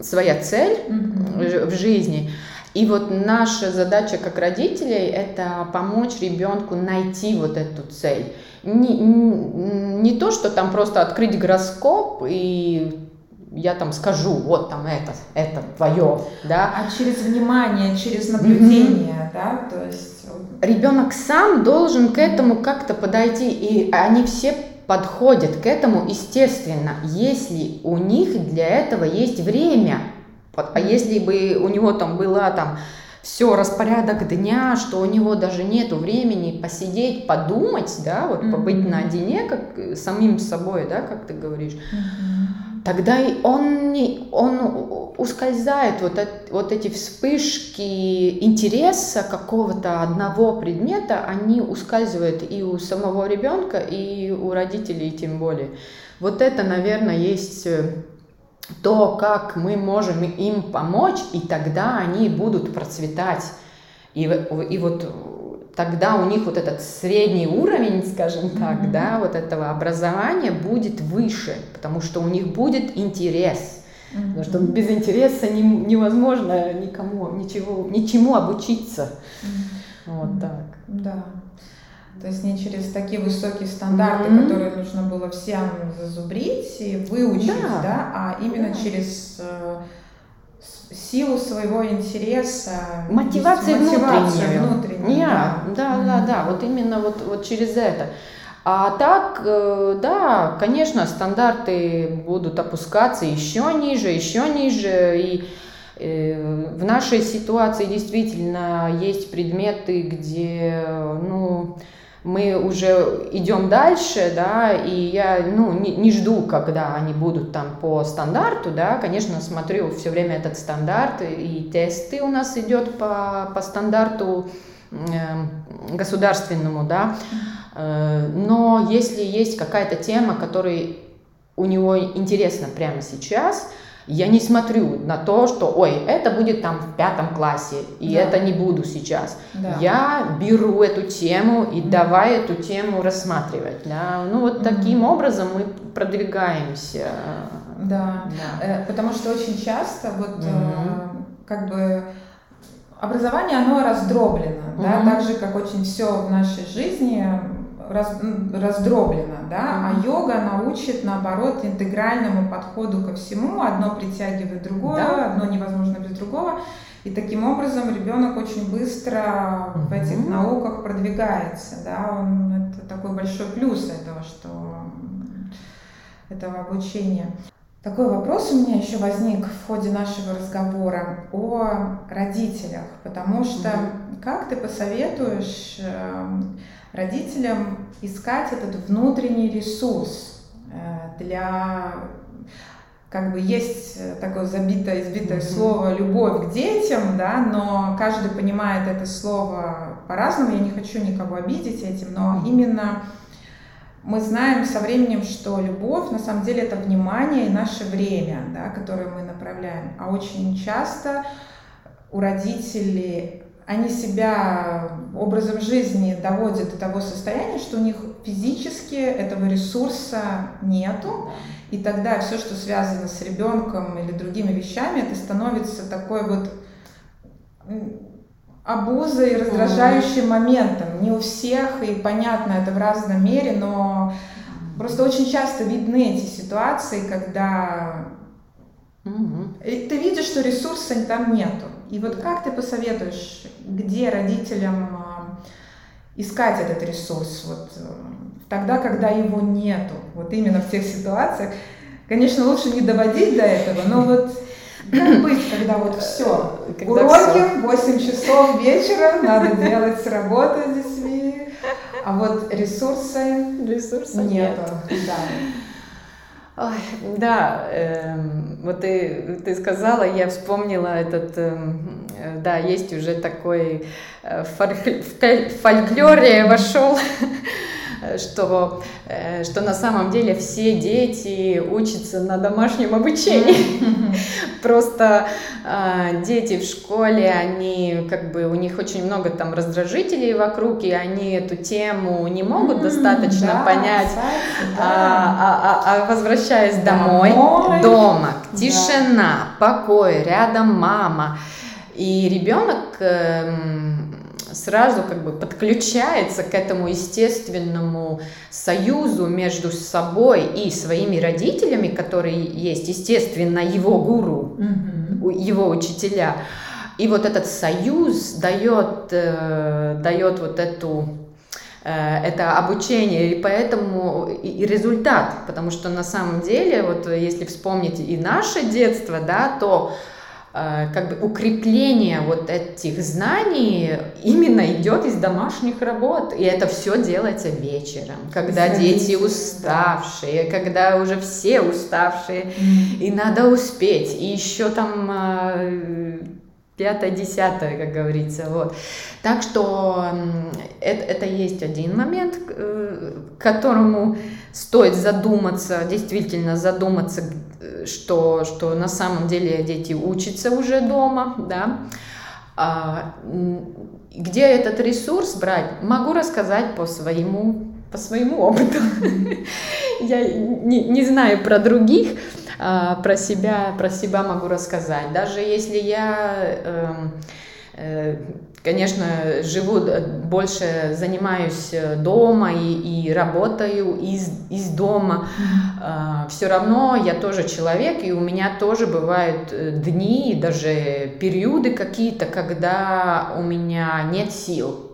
своя цель mm-hmm. в жизни. И вот наша задача как родителей – это помочь ребенку найти вот эту цель. Не, не, не то, что там просто открыть гороскоп и я там скажу, вот там это, это твое, да. А через внимание, через наблюдение, mm-hmm. да, то есть... Ребенок сам должен к этому как-то подойти, и они все подходят к этому естественно, если у них для этого есть время. А если бы у него там была там все, распорядок дня, что у него даже нету времени посидеть, подумать, да, вот mm-hmm. побыть наедине, как самим собой, да, как ты говоришь, mm-hmm. тогда он, не, он ускользает, вот, это, вот эти вспышки интереса какого-то одного предмета, они ускальзывают и у самого ребенка, и у родителей тем более. Вот это, наверное, есть э, то, как мы можем им помочь, и тогда они будут процветать. И, и вот тогда у них вот этот средний уровень, скажем так, mm-hmm. да, вот этого образования будет выше, потому что у них будет интерес. Mm-hmm. Потому что без интереса не, невозможно никому ничего, ничему обучиться. Mm-hmm. Вот так. Да. То есть не через такие высокие стандарты, mm-hmm. которые нужно было всем зазубрить и выучить, да, да а именно да. через э, силу своего интереса, мотивация внутренняя, внутренняя. Да, да, mm-hmm. да, да, вот именно вот, вот через это. А так, э, да, конечно, стандарты будут опускаться еще ниже, еще ниже, и э, в нашей ситуации действительно есть предметы, где, ну, мы уже идем дальше, да, и я, ну, не, не жду, когда они будут там по стандарту, да, конечно, смотрю все время этот стандарт, и тесты у нас идет по, по стандарту э, государственному, да, но если есть какая-то тема, которая у него интересна прямо сейчас, я не смотрю на то, что, ой, это будет там в пятом классе, и да. это не буду сейчас. Да. Я беру эту тему и mm-hmm. давай эту тему рассматривать. Да? Ну вот mm-hmm. таким образом мы продвигаемся. Да, да. Э, потому что очень часто вот mm-hmm. как бы образование, оно раздроблено, mm-hmm. да, так же, как очень все в нашей жизни раз, раздроблена, да, а йога научит, наоборот, интегральному подходу ко всему, одно притягивает другое, да. одно невозможно без другого, и таким образом ребенок очень быстро в этих науках продвигается, да, он, это такой большой плюс этого, что этого обучения. Такой вопрос у меня еще возник в ходе нашего разговора о родителях, потому что как ты посоветуешь эм, родителям искать этот внутренний ресурс э, для как бы есть такое забитое, избитое mm-hmm. слово «любовь к детям», да, но каждый понимает это слово по-разному, я не хочу никого обидеть этим, но именно мы знаем со временем, что любовь на самом деле это внимание и наше время, да, которое мы направляем, а очень часто у родителей они себя образом жизни доводят до того состояния, что у них физически этого ресурса нету, и тогда все, что связано с ребенком или другими вещами, это становится такой вот обузой, раздражающим моментом. Не у всех, и понятно, это в разном мере, но просто очень часто видны эти ситуации, когда Угу. ты видишь, что ресурса там нету. И вот как ты посоветуешь, где родителям а, искать этот ресурс вот э, тогда, когда его нету, вот именно в тех ситуациях? Конечно, лучше не доводить до этого, но вот как быть, когда вот все, когда уроки, все. 8 часов вечера, надо делать работу с детьми, а вот ресурсы, ресурса нету. Нет. Да. Ой, да, э, вот ты, ты сказала, я вспомнила этот, э, да, есть уже такой э, в фольклоре вошел что, э, что на самом деле все дети учатся на домашнем обучении. Просто а, дети в школе, они как бы, у них очень много там раздражителей вокруг, и они эту тему не могут достаточно понять. А, а, а возвращаясь домой, дома, тишина, покой, рядом мама. И ребенок эм, сразу как бы подключается к этому естественному союзу между собой и своими родителями, которые есть, естественно, его гуру, mm-hmm. его учителя. И вот этот союз дает, э, дает вот эту э, это обучение, и поэтому и результат, потому что на самом деле, вот если вспомнить и наше детство, да, то как бы укрепление вот этих знаний именно идет из домашних работ. И это все делается вечером, когда дети уставшие, да. когда уже все уставшие, и надо успеть. И еще там э, пятое, десятое, как говорится. Вот. Так что это, это есть один момент, э, к которому стоит задуматься, действительно задуматься, что, что на самом деле дети учатся уже дома, да. А, где этот ресурс брать, могу рассказать по своему, по своему опыту. Я не, не знаю про других, про себя, про себя могу рассказать. Даже если я эм, э, конечно, живу больше, занимаюсь э, дома и, и работаю из, из дома. Mm-hmm. Все равно я тоже человек, и у меня тоже бывают э, дни, даже периоды какие-то, когда у меня нет сил.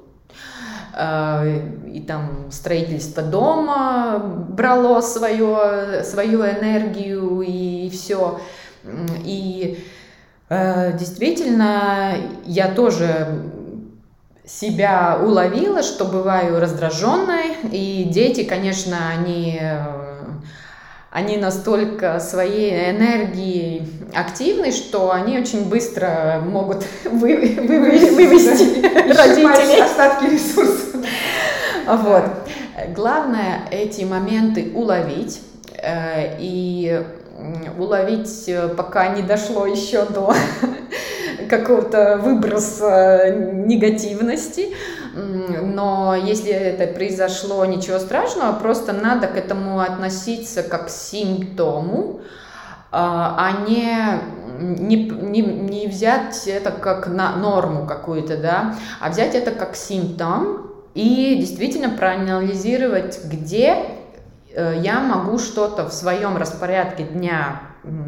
И там строительство дома брало свое, свою энергию и все. И Действительно, я тоже себя уловила, что бываю раздраженной, и дети, конечно, они они настолько своей энергией активны, что они очень быстро могут вы, вы, вывести родителей. Остатки ресурсов. Вот. Главное эти моменты уловить э, и уловить, э, пока не дошло еще до какого-то выброса негативности. Но если это произошло, ничего страшного, просто надо к этому относиться как к симптому, а, а не, не, не, не взять это как на норму какую-то, да, а взять это как симптом и действительно проанализировать, где э, я могу что-то в своем распорядке дня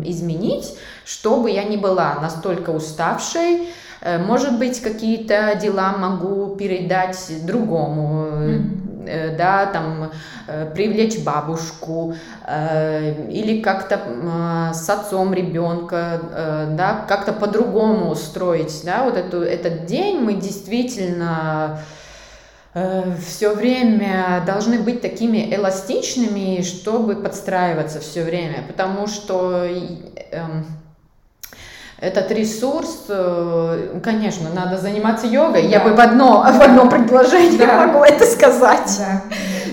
изменить, чтобы я не была настолько уставшей, может быть, какие-то дела могу передать другому, mm-hmm. да, там, привлечь бабушку или как-то с отцом ребенка, да, как-то по-другому устроить, да, вот эту, этот день мы действительно все время должны быть такими эластичными, чтобы подстраиваться все время, потому что эм, этот ресурс, э, конечно, надо заниматься йогой. Да. Я бы в одно, в одно предложение да. могу это сказать. Да.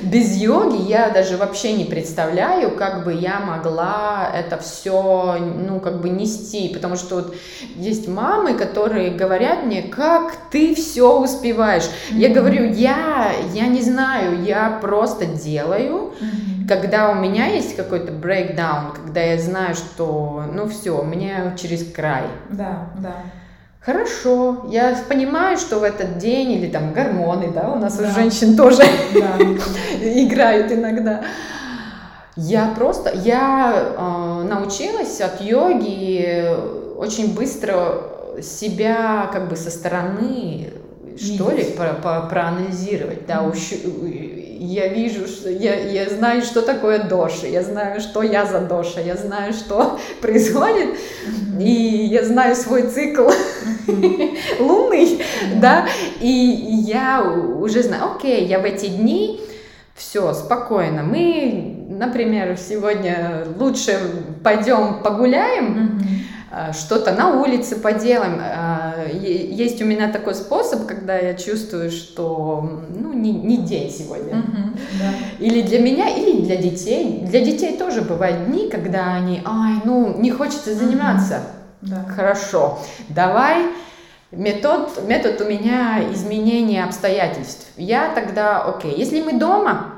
Без йоги я даже вообще не представляю, как бы я могла это все, ну, как бы нести. Потому что вот есть мамы, которые говорят мне, как ты все успеваешь. Mm-hmm. Я говорю, я, я не знаю, я просто делаю. Mm-hmm когда у меня есть какой-то breakdown, когда я знаю, что, ну все, мне через край. Да, да. Хорошо, я понимаю, что в этот день или там гормоны, да, у нас да. у женщин тоже да. играют иногда. Я просто, я э, научилась от йоги очень быстро себя как бы со стороны что ли, про, про, проанализировать, да, mm-hmm я вижу, что я, я знаю, что такое доша, я знаю, что я за доша, я знаю, что происходит, mm-hmm. и я знаю свой цикл mm-hmm. лунный, mm-hmm. да, и я уже знаю, окей, я в эти дни все, спокойно. Мы, например, сегодня лучше пойдем погуляем. Что-то на улице поделаем. А, есть у меня такой способ, когда я чувствую, что ну, не, не день сегодня. Mm-hmm. Да. Или для меня, или для детей. Для детей тоже бывают дни, когда они, ай, ну, не хочется заниматься. Mm-hmm. Да. Хорошо, давай Метод, метод у меня изменения обстоятельств. Я тогда, окей, если мы дома,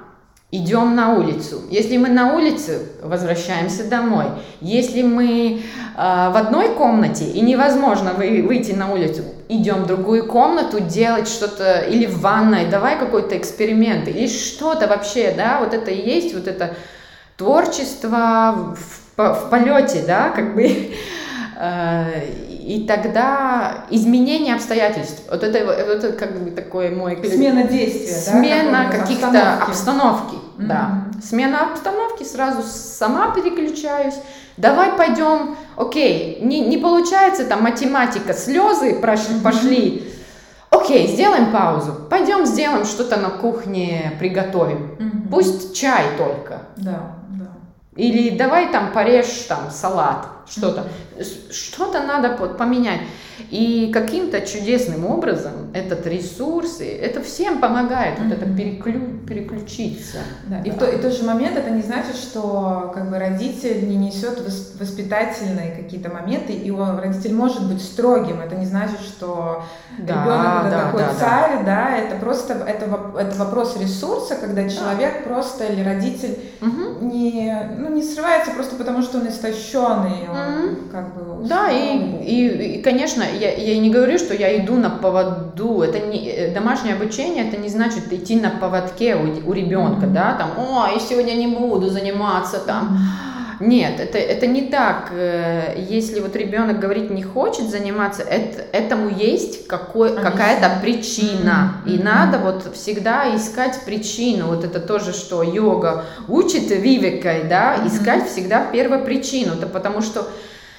идем на улицу. Если мы на улице, возвращаемся домой. Если мы э, в одной комнате и невозможно вы, выйти на улицу, идем в другую комнату делать что-то или в ванной, давай какой-то эксперимент или что-то вообще, да, вот это и есть вот это творчество в, в полете, да, как бы. Э, и тогда изменение обстоятельств. Вот это, вот это как бы такой мой... Смена действия, Смена да, каких-то обстановки. обстановки mm-hmm. да. Смена обстановки, сразу сама переключаюсь. Давай пойдем, окей, не, не получается там математика, слезы прошли, mm-hmm. пошли. Окей, сделаем паузу. Пойдем сделаем что-то на кухне, приготовим. Mm-hmm. Пусть чай только. Да, да. Или давай там порежь там салат что-то. Что-то надо поменять. И каким-то чудесным образом этот ресурс, это всем помогает, вот это переклю, переключиться. Да. И, да. В, то, и в тот же момент это не значит, что как бы родитель не несет воспитательные какие-то моменты, и он, родитель может быть строгим. Это не значит, что да, ребенок это да, такой да, царь, да. да, это просто это, это вопрос ресурса, когда человек да. просто или родитель угу. не, ну, не срывается просто потому, что он истощенный, он угу. как бы... Да, и, и, и, конечно, я, я не говорю, что я иду на поводу. Это не э, домашнее обучение, это не значит идти на поводке у, у ребенка, mm-hmm. да, там, о, я сегодня не буду заниматься там. Нет, это, это не так. Э, если вот ребенок говорит не хочет заниматься, это, этому есть какой, какая-то причина. Mm-hmm. И надо вот всегда искать причину. Вот это тоже, что йога учит вивекой, да, искать mm-hmm. всегда первопричину. Это потому что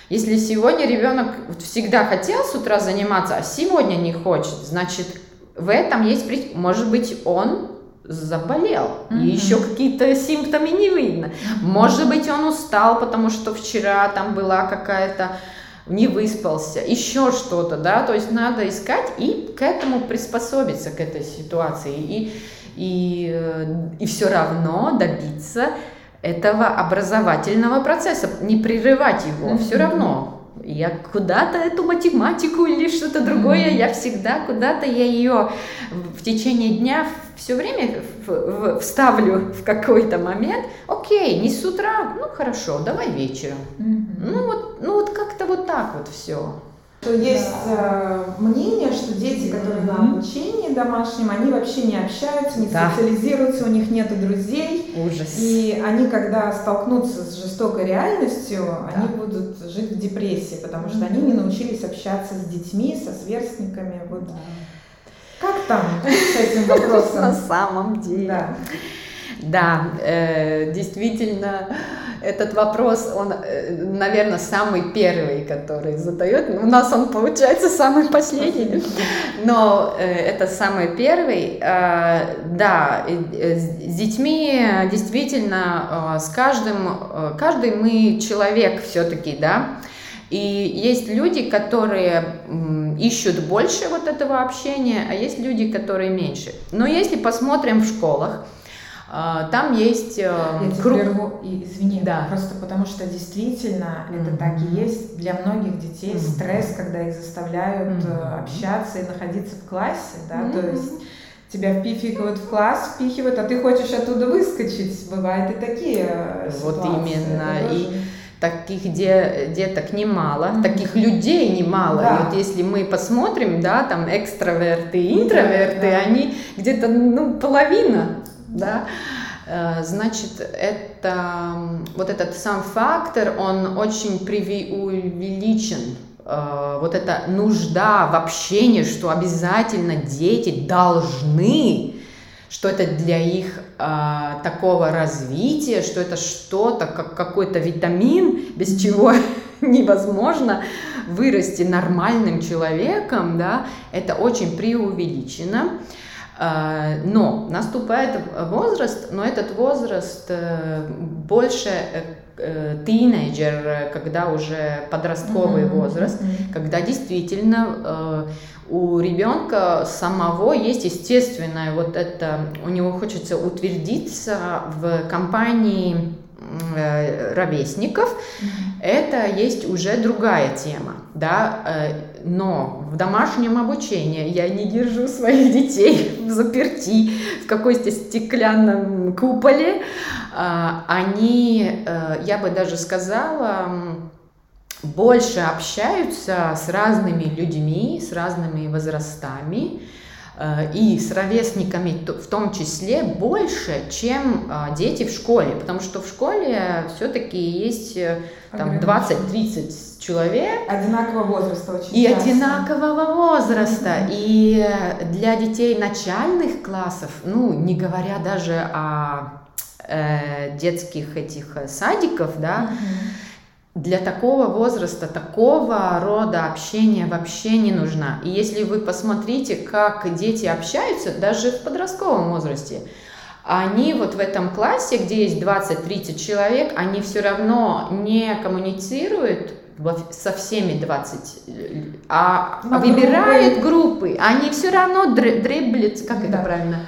если сегодня ребенок всегда хотел с утра заниматься, а сегодня не хочет, значит, в этом есть, может быть, он заболел, mm-hmm. и еще какие-то симптомы не видно. Может быть, он устал, потому что вчера там была какая-то не выспался, еще что-то, да, то есть надо искать и к этому приспособиться, к этой ситуации, и, и, э, и все равно добиться этого образовательного процесса, не прерывать его, mm-hmm. все равно. Я куда-то эту математику или что-то другое, mm-hmm. я всегда куда-то я ее в течение дня все время в, в, вставлю в какой-то момент. Окей, не с утра, ну хорошо, давай вечером. Mm-hmm. Ну вот, ну вот как-то вот так вот все. То есть да. э, мнение, что дети, которые mm-hmm. на обучении домашнем, они вообще не общаются, не да. социализируются, у них нет друзей. Ужас. И они, когда столкнутся с жестокой реальностью, да. они будут жить в депрессии, потому что mm-hmm. они не научились общаться с детьми, со сверстниками. Вот. Да. Как там с этим вопросом? На самом деле. Да. Да, э, действительно, этот вопрос, он, э, наверное, самый первый, который задает. У нас он получается самый последний, но э, это самый первый. Э, да, с детьми действительно с каждым, каждый мы человек все-таки, да. И есть люди, которые ищут больше вот этого общения, а есть люди, которые меньше. Но если посмотрим в школах, а, там есть э, круг... Прерву, извини, да. просто потому что действительно mm-hmm. это так и есть. Для многих детей mm-hmm. стресс, когда их заставляют mm-hmm. общаться и находиться в классе, да, mm-hmm. то есть тебя впихивают в класс, впихивают, а ты хочешь оттуда выскочить. Бывают и такие э, Вот ситуации. именно. И таких де, деток немало, mm-hmm. таких людей немало. Да. И вот если мы посмотрим, да, там экстраверты и интроверты, да, да. они где-то ну, половина да, э, значит, это, вот этот сам фактор, он очень преувеличен. Э, вот эта нужда в общении, что обязательно дети должны, что это для их э, такого развития, что это что-то, как какой-то витамин, без чего невозможно вырасти нормальным человеком, да, это очень преувеличено. А, но наступает возраст, но этот возраст э, больше э, э, тинейджер, когда уже подростковый mm-hmm. возраст, mm-hmm. когда действительно у ребенка самого есть естественное вот это, у него хочется утвердиться в компании ровесников, mm-hmm. это есть уже другая тема, да, но в домашнем обучении я не держу своих детей в заперти в какой-то стеклянном куполе. А, они, э, я бы даже сказала, больше общаются с разными людьми, с разными возрастами э, и с ровесниками в том числе больше, чем а, дети в школе, потому что в школе все-таки есть э, там 20-30 человек. Одинакового возраста очень И часто. одинакового возраста. Mm-hmm. И для детей начальных классов, ну, не говоря даже о э, детских этих садиков, да, mm-hmm для такого возраста, такого рода общения вообще не нужна. И если вы посмотрите, как дети общаются, даже в подростковом возрасте, они вот в этом классе, где есть 20-30 человек, они все равно не коммуницируют со всеми 20, а Но выбирает группы. группы. Они все равно дреблят, как да. это правильно?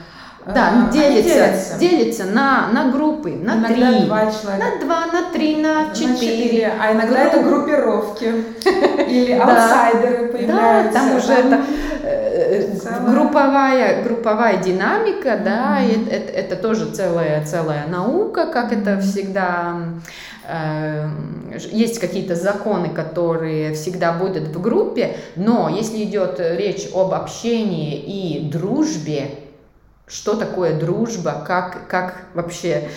Да, а, делятся, делятся. делятся на, на группы, на иногда три. два человека. На два, на три, на четыре. А иногда это группировки. Или аутсайдеры появляются. Да, там уже это э, групповая, групповая динамика, да, это, это тоже целая, целая наука, как это всегда Эм, есть какие-то законы, которые всегда будут в группе, но если идет речь об общении и дружбе, что такое дружба, как, как вообще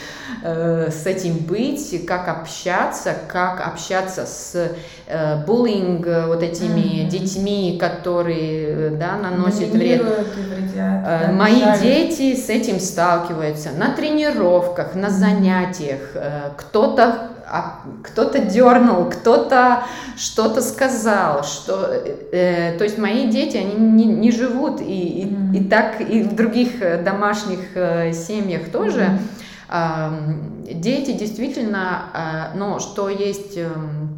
э, с этим быть, как общаться, как общаться с э, буллинг, вот этими mm-hmm. детьми, которые да, наносят вред. Вредят, э, мои жаль. дети с этим сталкиваются на тренировках, на занятиях. Э, кто-то а кто-то дернул, кто-то что-то сказал, что, э, то есть мои дети, они не, не живут и, и, mm-hmm. и так и в других домашних э, семьях тоже. Mm-hmm. Э, дети действительно, э, но что есть э,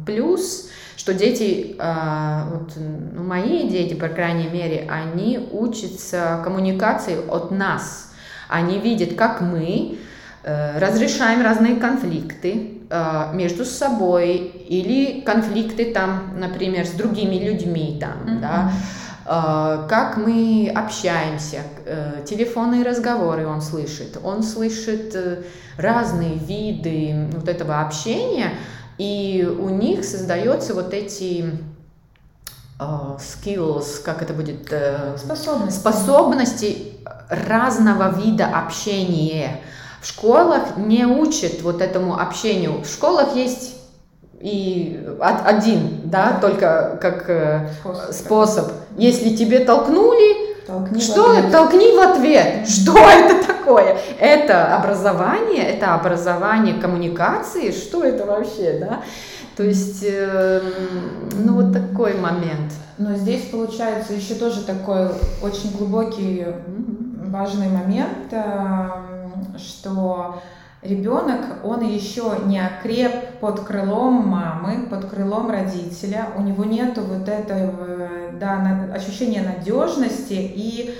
плюс, что дети, э, вот, ну, мои дети, по крайней мере, они учатся коммуникации от нас. Они видят, как мы э, разрешаем разные конфликты э, между собой или конфликты там, например, с другими людьми там, mm-hmm. да, как мы общаемся, телефонные разговоры он слышит, он слышит разные виды вот этого общения, и у них создаются вот эти skills, как это будет? Способности. Способности разного вида общения. В школах не учат вот этому общению. В школах есть и один, да, только как э, способ. способ. Если тебе толкнули, Толкни что? В Толкни в ответ. Что это такое? Это образование, это образование коммуникации. Что это вообще, да? То есть, э, ну вот такой момент. Но здесь получается еще тоже такой очень глубокий, важный момент, э, что ребенок, он еще не окреп под крылом мамы, под крылом родителя, у него нету вот этого да, ощущения надежности и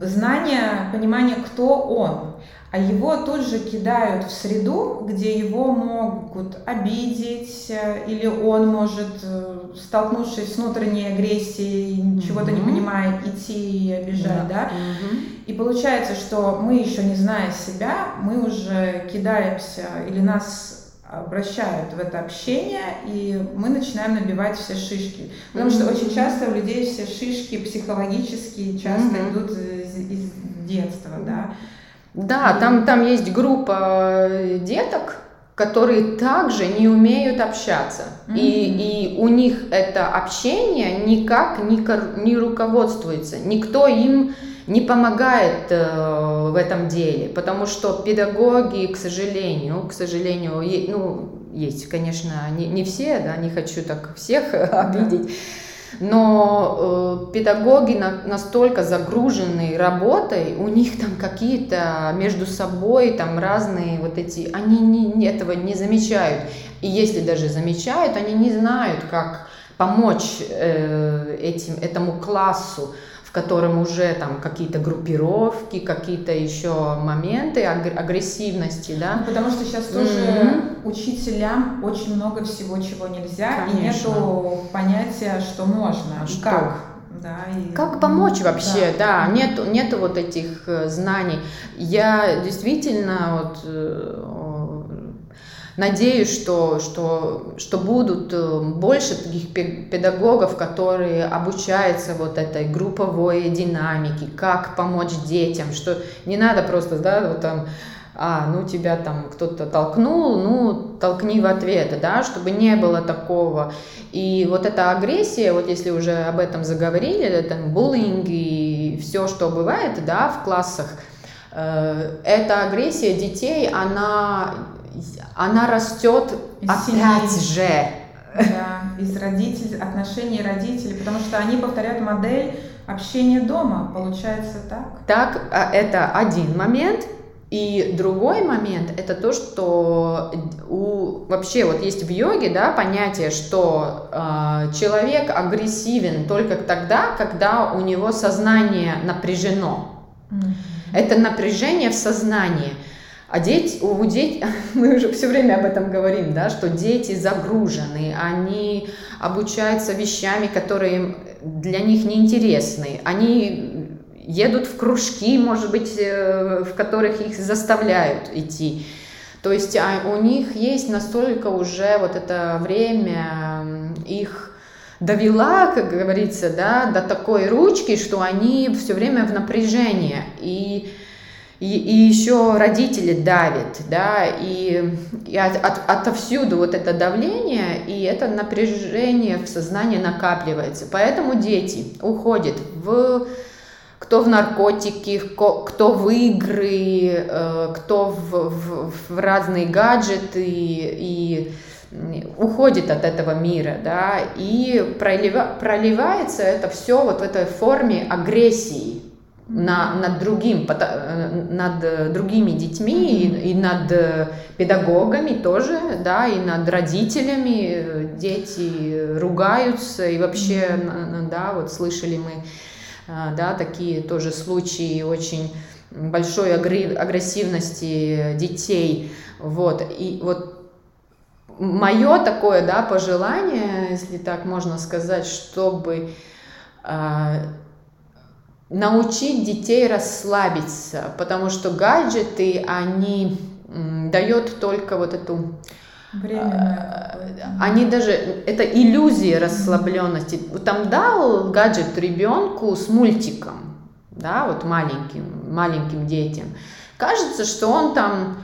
знания, понимания, кто он. А его тут же кидают в среду, где его могут обидеть, э, или он может, э, столкнувшись с внутренней агрессией, чего-то mm-hmm. не понимая, идти и обижать, да. да? Mm-hmm. И получается, что мы еще не зная себя, мы уже кидаемся, или нас обращают в это общение, и мы начинаем набивать все шишки. Потому mm-hmm. что очень часто у людей все шишки психологические часто mm-hmm. идут из, из детства, да. Да, там, там есть группа э, деток, которые также не умеют общаться. Mm-hmm. И, и у них это общение никак не, не руководствуется. Никто им не помогает э, в этом деле, потому что педагоги, к сожалению, к сожалению, е, ну, есть, конечно, не, не все, да, не хочу так всех обидеть, но э, педагоги на, настолько загружены работой, у них там какие-то между собой там разные вот эти, они не, этого не замечают. И если даже замечают, они не знают, как помочь э, этим, этому классу в котором уже там какие-то группировки, какие-то еще моменты агрессивности, да. Ну, потому что сейчас тоже mm-hmm. учителям очень много всего, чего нельзя, Конечно. и нету понятия, что можно, что? как. Да, и... Как помочь вообще, да, да нету, нету вот этих э, знаний. Я действительно вот э, Надеюсь, что, что, что будут э, больше таких педагогов, которые обучаются вот этой групповой динамике, как помочь детям, что не надо просто, да, вот там, а, ну тебя там кто-то толкнул, ну толкни в ответ, да, чтобы не было такого. И вот эта агрессия, вот если уже об этом заговорили, это буллинг и все, что бывает, да, в классах, э, эта агрессия детей, она она растет из опять семьи. же. Да, из родителей, отношений родителей, потому что они повторяют модель общения дома, получается так? Так, а, это один момент. И другой момент это то, что у вообще вот есть в йоге да, понятие, что э, человек агрессивен только тогда, когда у него сознание напряжено. Mm-hmm. Это напряжение в сознании. А дети, у детей, мы уже все время об этом говорим, да, что дети загружены, они обучаются вещами, которые для них неинтересны, они едут в кружки, может быть, э, в которых их заставляют идти. То есть а у них есть настолько уже вот это время их довела, как говорится, да, до такой ручки, что они все время в напряжении. И и, и еще родители давят, да, и, и от, от, отовсюду вот это давление, и это напряжение в сознании накапливается. Поэтому дети уходят в кто в наркотики, кто в игры, э, кто в, в, в разные гаджеты и уходит от этого мира, да, и пролива, проливается это все вот в этой форме агрессии на, над другим, э, над другими детьми и, и над педагогами тоже, да, и над родителями дети ругаются. И вообще, да, вот слышали мы, э, да, такие тоже случаи очень большой агрессивности детей, вот, и вот мое такое, да, пожелание, если так можно сказать, чтобы э, научить детей расслабиться, потому что гаджеты, они дают только вот эту Временно. Они даже, это иллюзия расслабленности. Там дал гаджет ребенку с мультиком, да, вот маленьким, маленьким детям. Кажется, что он там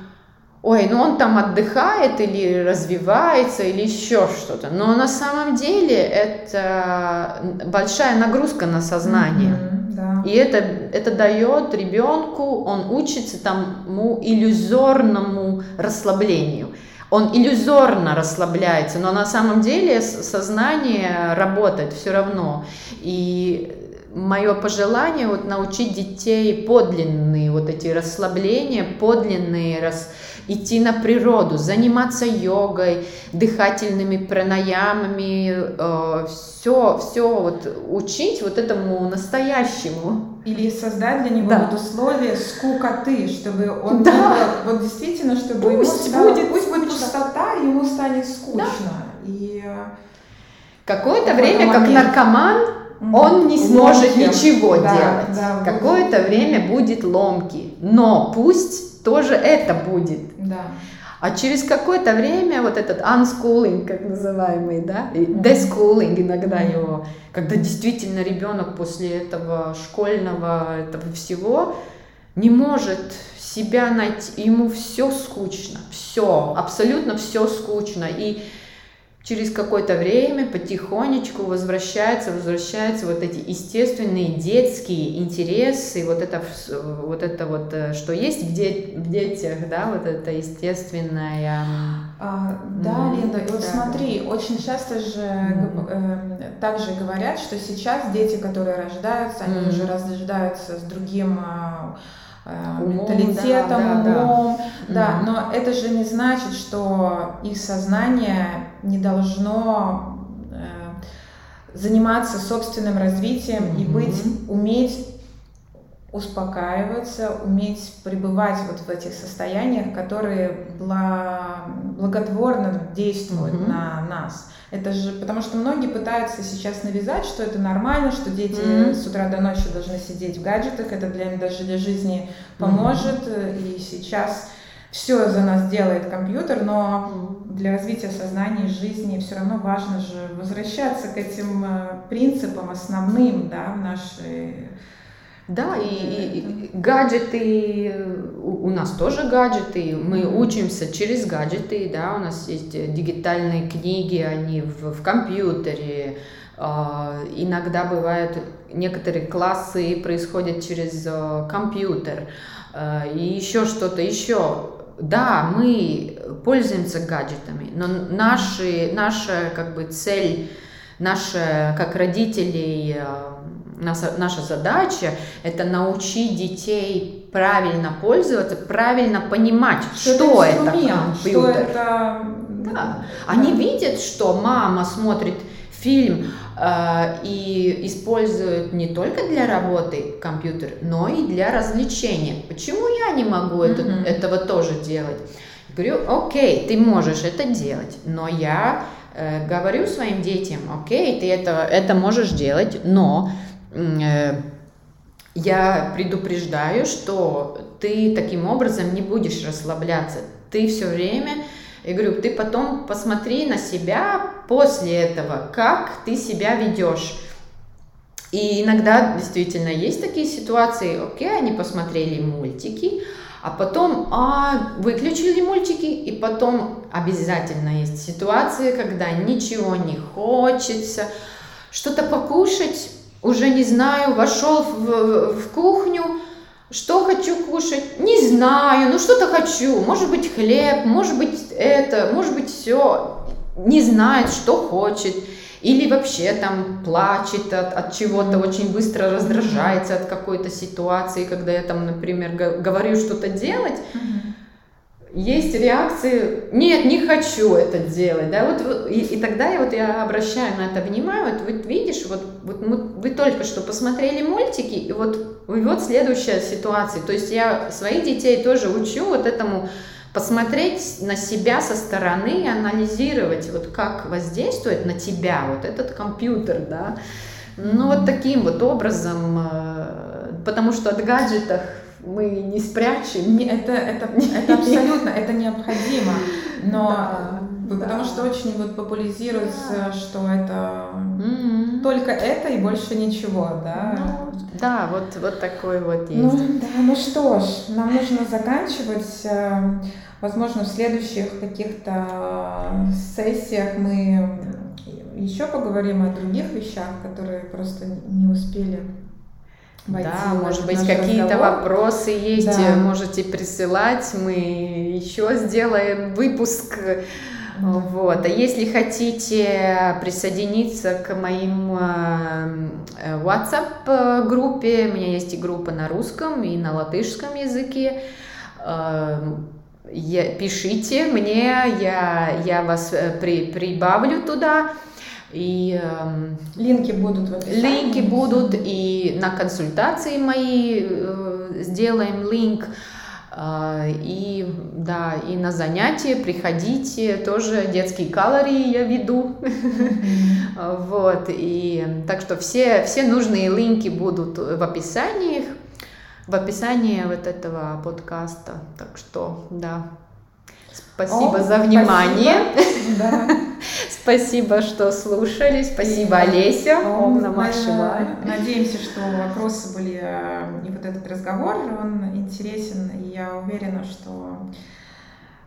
ой, ну он там отдыхает или развивается или еще что-то. Но на самом деле это большая нагрузка на сознание. Mm-hmm, И это, это дает ребенку, он учится тому иллюзорному расслаблению. Он иллюзорно расслабляется, но на самом деле сознание работает все равно. И мое пожелание вот научить детей подлинные вот эти расслабления, подлинные рас, идти на природу, заниматься йогой, дыхательными пранаямами, э, все, все вот учить вот этому настоящему. Или создать для него да. вот условия скукоты, чтобы он да. был, вот действительно, чтобы пусть ему стало, будет пусть будет пустота, ему станет скучно. Да. И какое-то время, как наркоман, он не сможет Ломки. ничего да, делать. Да, Какое-то время будет ломки, но пусть тоже это будет. Да. А через какое-то время вот этот unschooling, как называемый, да, deschooling иногда его, когда действительно ребенок после этого школьного, этого всего не может себя найти, ему все скучно, все, абсолютно все скучно. И через какое-то время потихонечку возвращаются, возвращаются вот эти естественные детские интересы, вот это вот, это вот э, что есть в, де, в детях, да, вот это естественное. А, да, mm, Линда, и вот да. смотри, очень часто же mm. э, также говорят, что сейчас дети, которые рождаются, они mm. уже рождаются с другим Э, умом, менталитетом, да, умом. Да, да. да, но это же не значит, что их сознание не должно э, заниматься собственным развитием mm-hmm. и быть, уметь успокаиваться, уметь пребывать вот в этих состояниях, которые благотворно действуют mm-hmm. на нас. Это же потому что многие пытаются сейчас навязать, что это нормально, что дети mm-hmm. с утра до ночи должны сидеть в гаджетах, это для даже для жизни поможет. Mm-hmm. И сейчас все за нас делает компьютер, но для развития сознания и жизни все равно важно же возвращаться к этим э, принципам основным да, в нашей да, и, и, и гаджеты, у, у нас тоже гаджеты, мы учимся через гаджеты, да, у нас есть дигитальные книги, они в, в компьютере, э, иногда бывают некоторые классы происходят через э, компьютер, э, и еще что-то еще. Да, мы пользуемся гаджетами, но наши, наша как бы цель, наша как родителей наша, наша задача это научить детей правильно пользоваться, правильно понимать, что, что это, это компьютер. Что это... Да. Они видят, что мама смотрит фильм э, и использует не только для работы компьютер, но и для развлечения. Почему я не могу mm-hmm. это, этого тоже делать? Говорю, окей, ты можешь это делать, но я э, говорю своим детям, окей, ты это, это можешь делать, но я предупреждаю, что ты таким образом не будешь расслабляться. Ты все время, я говорю, ты потом посмотри на себя после этого, как ты себя ведешь. И иногда действительно есть такие ситуации, окей, они посмотрели мультики, а потом а, выключили мультики, и потом обязательно есть ситуации, когда ничего не хочется, что-то покушать, уже не знаю, вошел в, в кухню, что хочу кушать? Не знаю, ну что-то хочу. Может быть хлеб, может быть это, может быть все. Не знает, что хочет. Или вообще там плачет от, от чего-то, очень быстро раздражается от какой-то ситуации, когда я там, например, говорю что-то делать. Есть реакции, нет, не хочу это делать, да, вот, и, и тогда я вот я обращаю на это внимание, вот, вот видишь, вот, вот мы, вы только что посмотрели мультики, и вот, и вот следующая ситуация, то есть я своих детей тоже учу вот этому посмотреть на себя со стороны и анализировать, вот как воздействует на тебя вот этот компьютер, да, ну вот таким вот образом, э, потому что от гаджетов мы не спрячем. Не, это, это, это абсолютно, это необходимо, но да, потому да. что очень вот популяризируется, да. что это mm-hmm. только это и больше ничего, да. Ну, да, вот, вот такой вот ну есть. Ну, да, ну что ж, нам нужно заканчивать. Э, возможно, в следующих каких-то сессиях мы еще поговорим о других вещах, которые просто не успели войти да, может быть, какие-то вопросы есть, да. можете присылать, мы еще сделаем выпуск. Вот. А если хотите присоединиться к моим э, WhatsApp группе, у меня есть и группа на русском, и на латышском языке, э, пишите мне, я, я вас э, при, прибавлю туда. И э, линки будут в описании. Линки будут и на консультации мои э, сделаем линк. Э, и да, и на занятия приходите, тоже детские калории я веду. Вот, и так что все, все нужные линки будут в описании, в описании вот этого подкаста. Так что, да, спасибо О, за внимание. Спасибо. Да. Спасибо, что слушали. Спасибо, и, Олеся. Ом Надеемся, что вопросы были э, и вот этот разговор, он интересен. И я уверена, что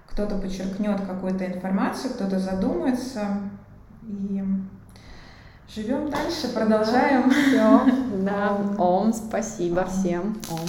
кто-то подчеркнет какую-то информацию, кто-то задумается. И живем дальше, продолжаем. Все. Да. Ом, спасибо всем. Ом.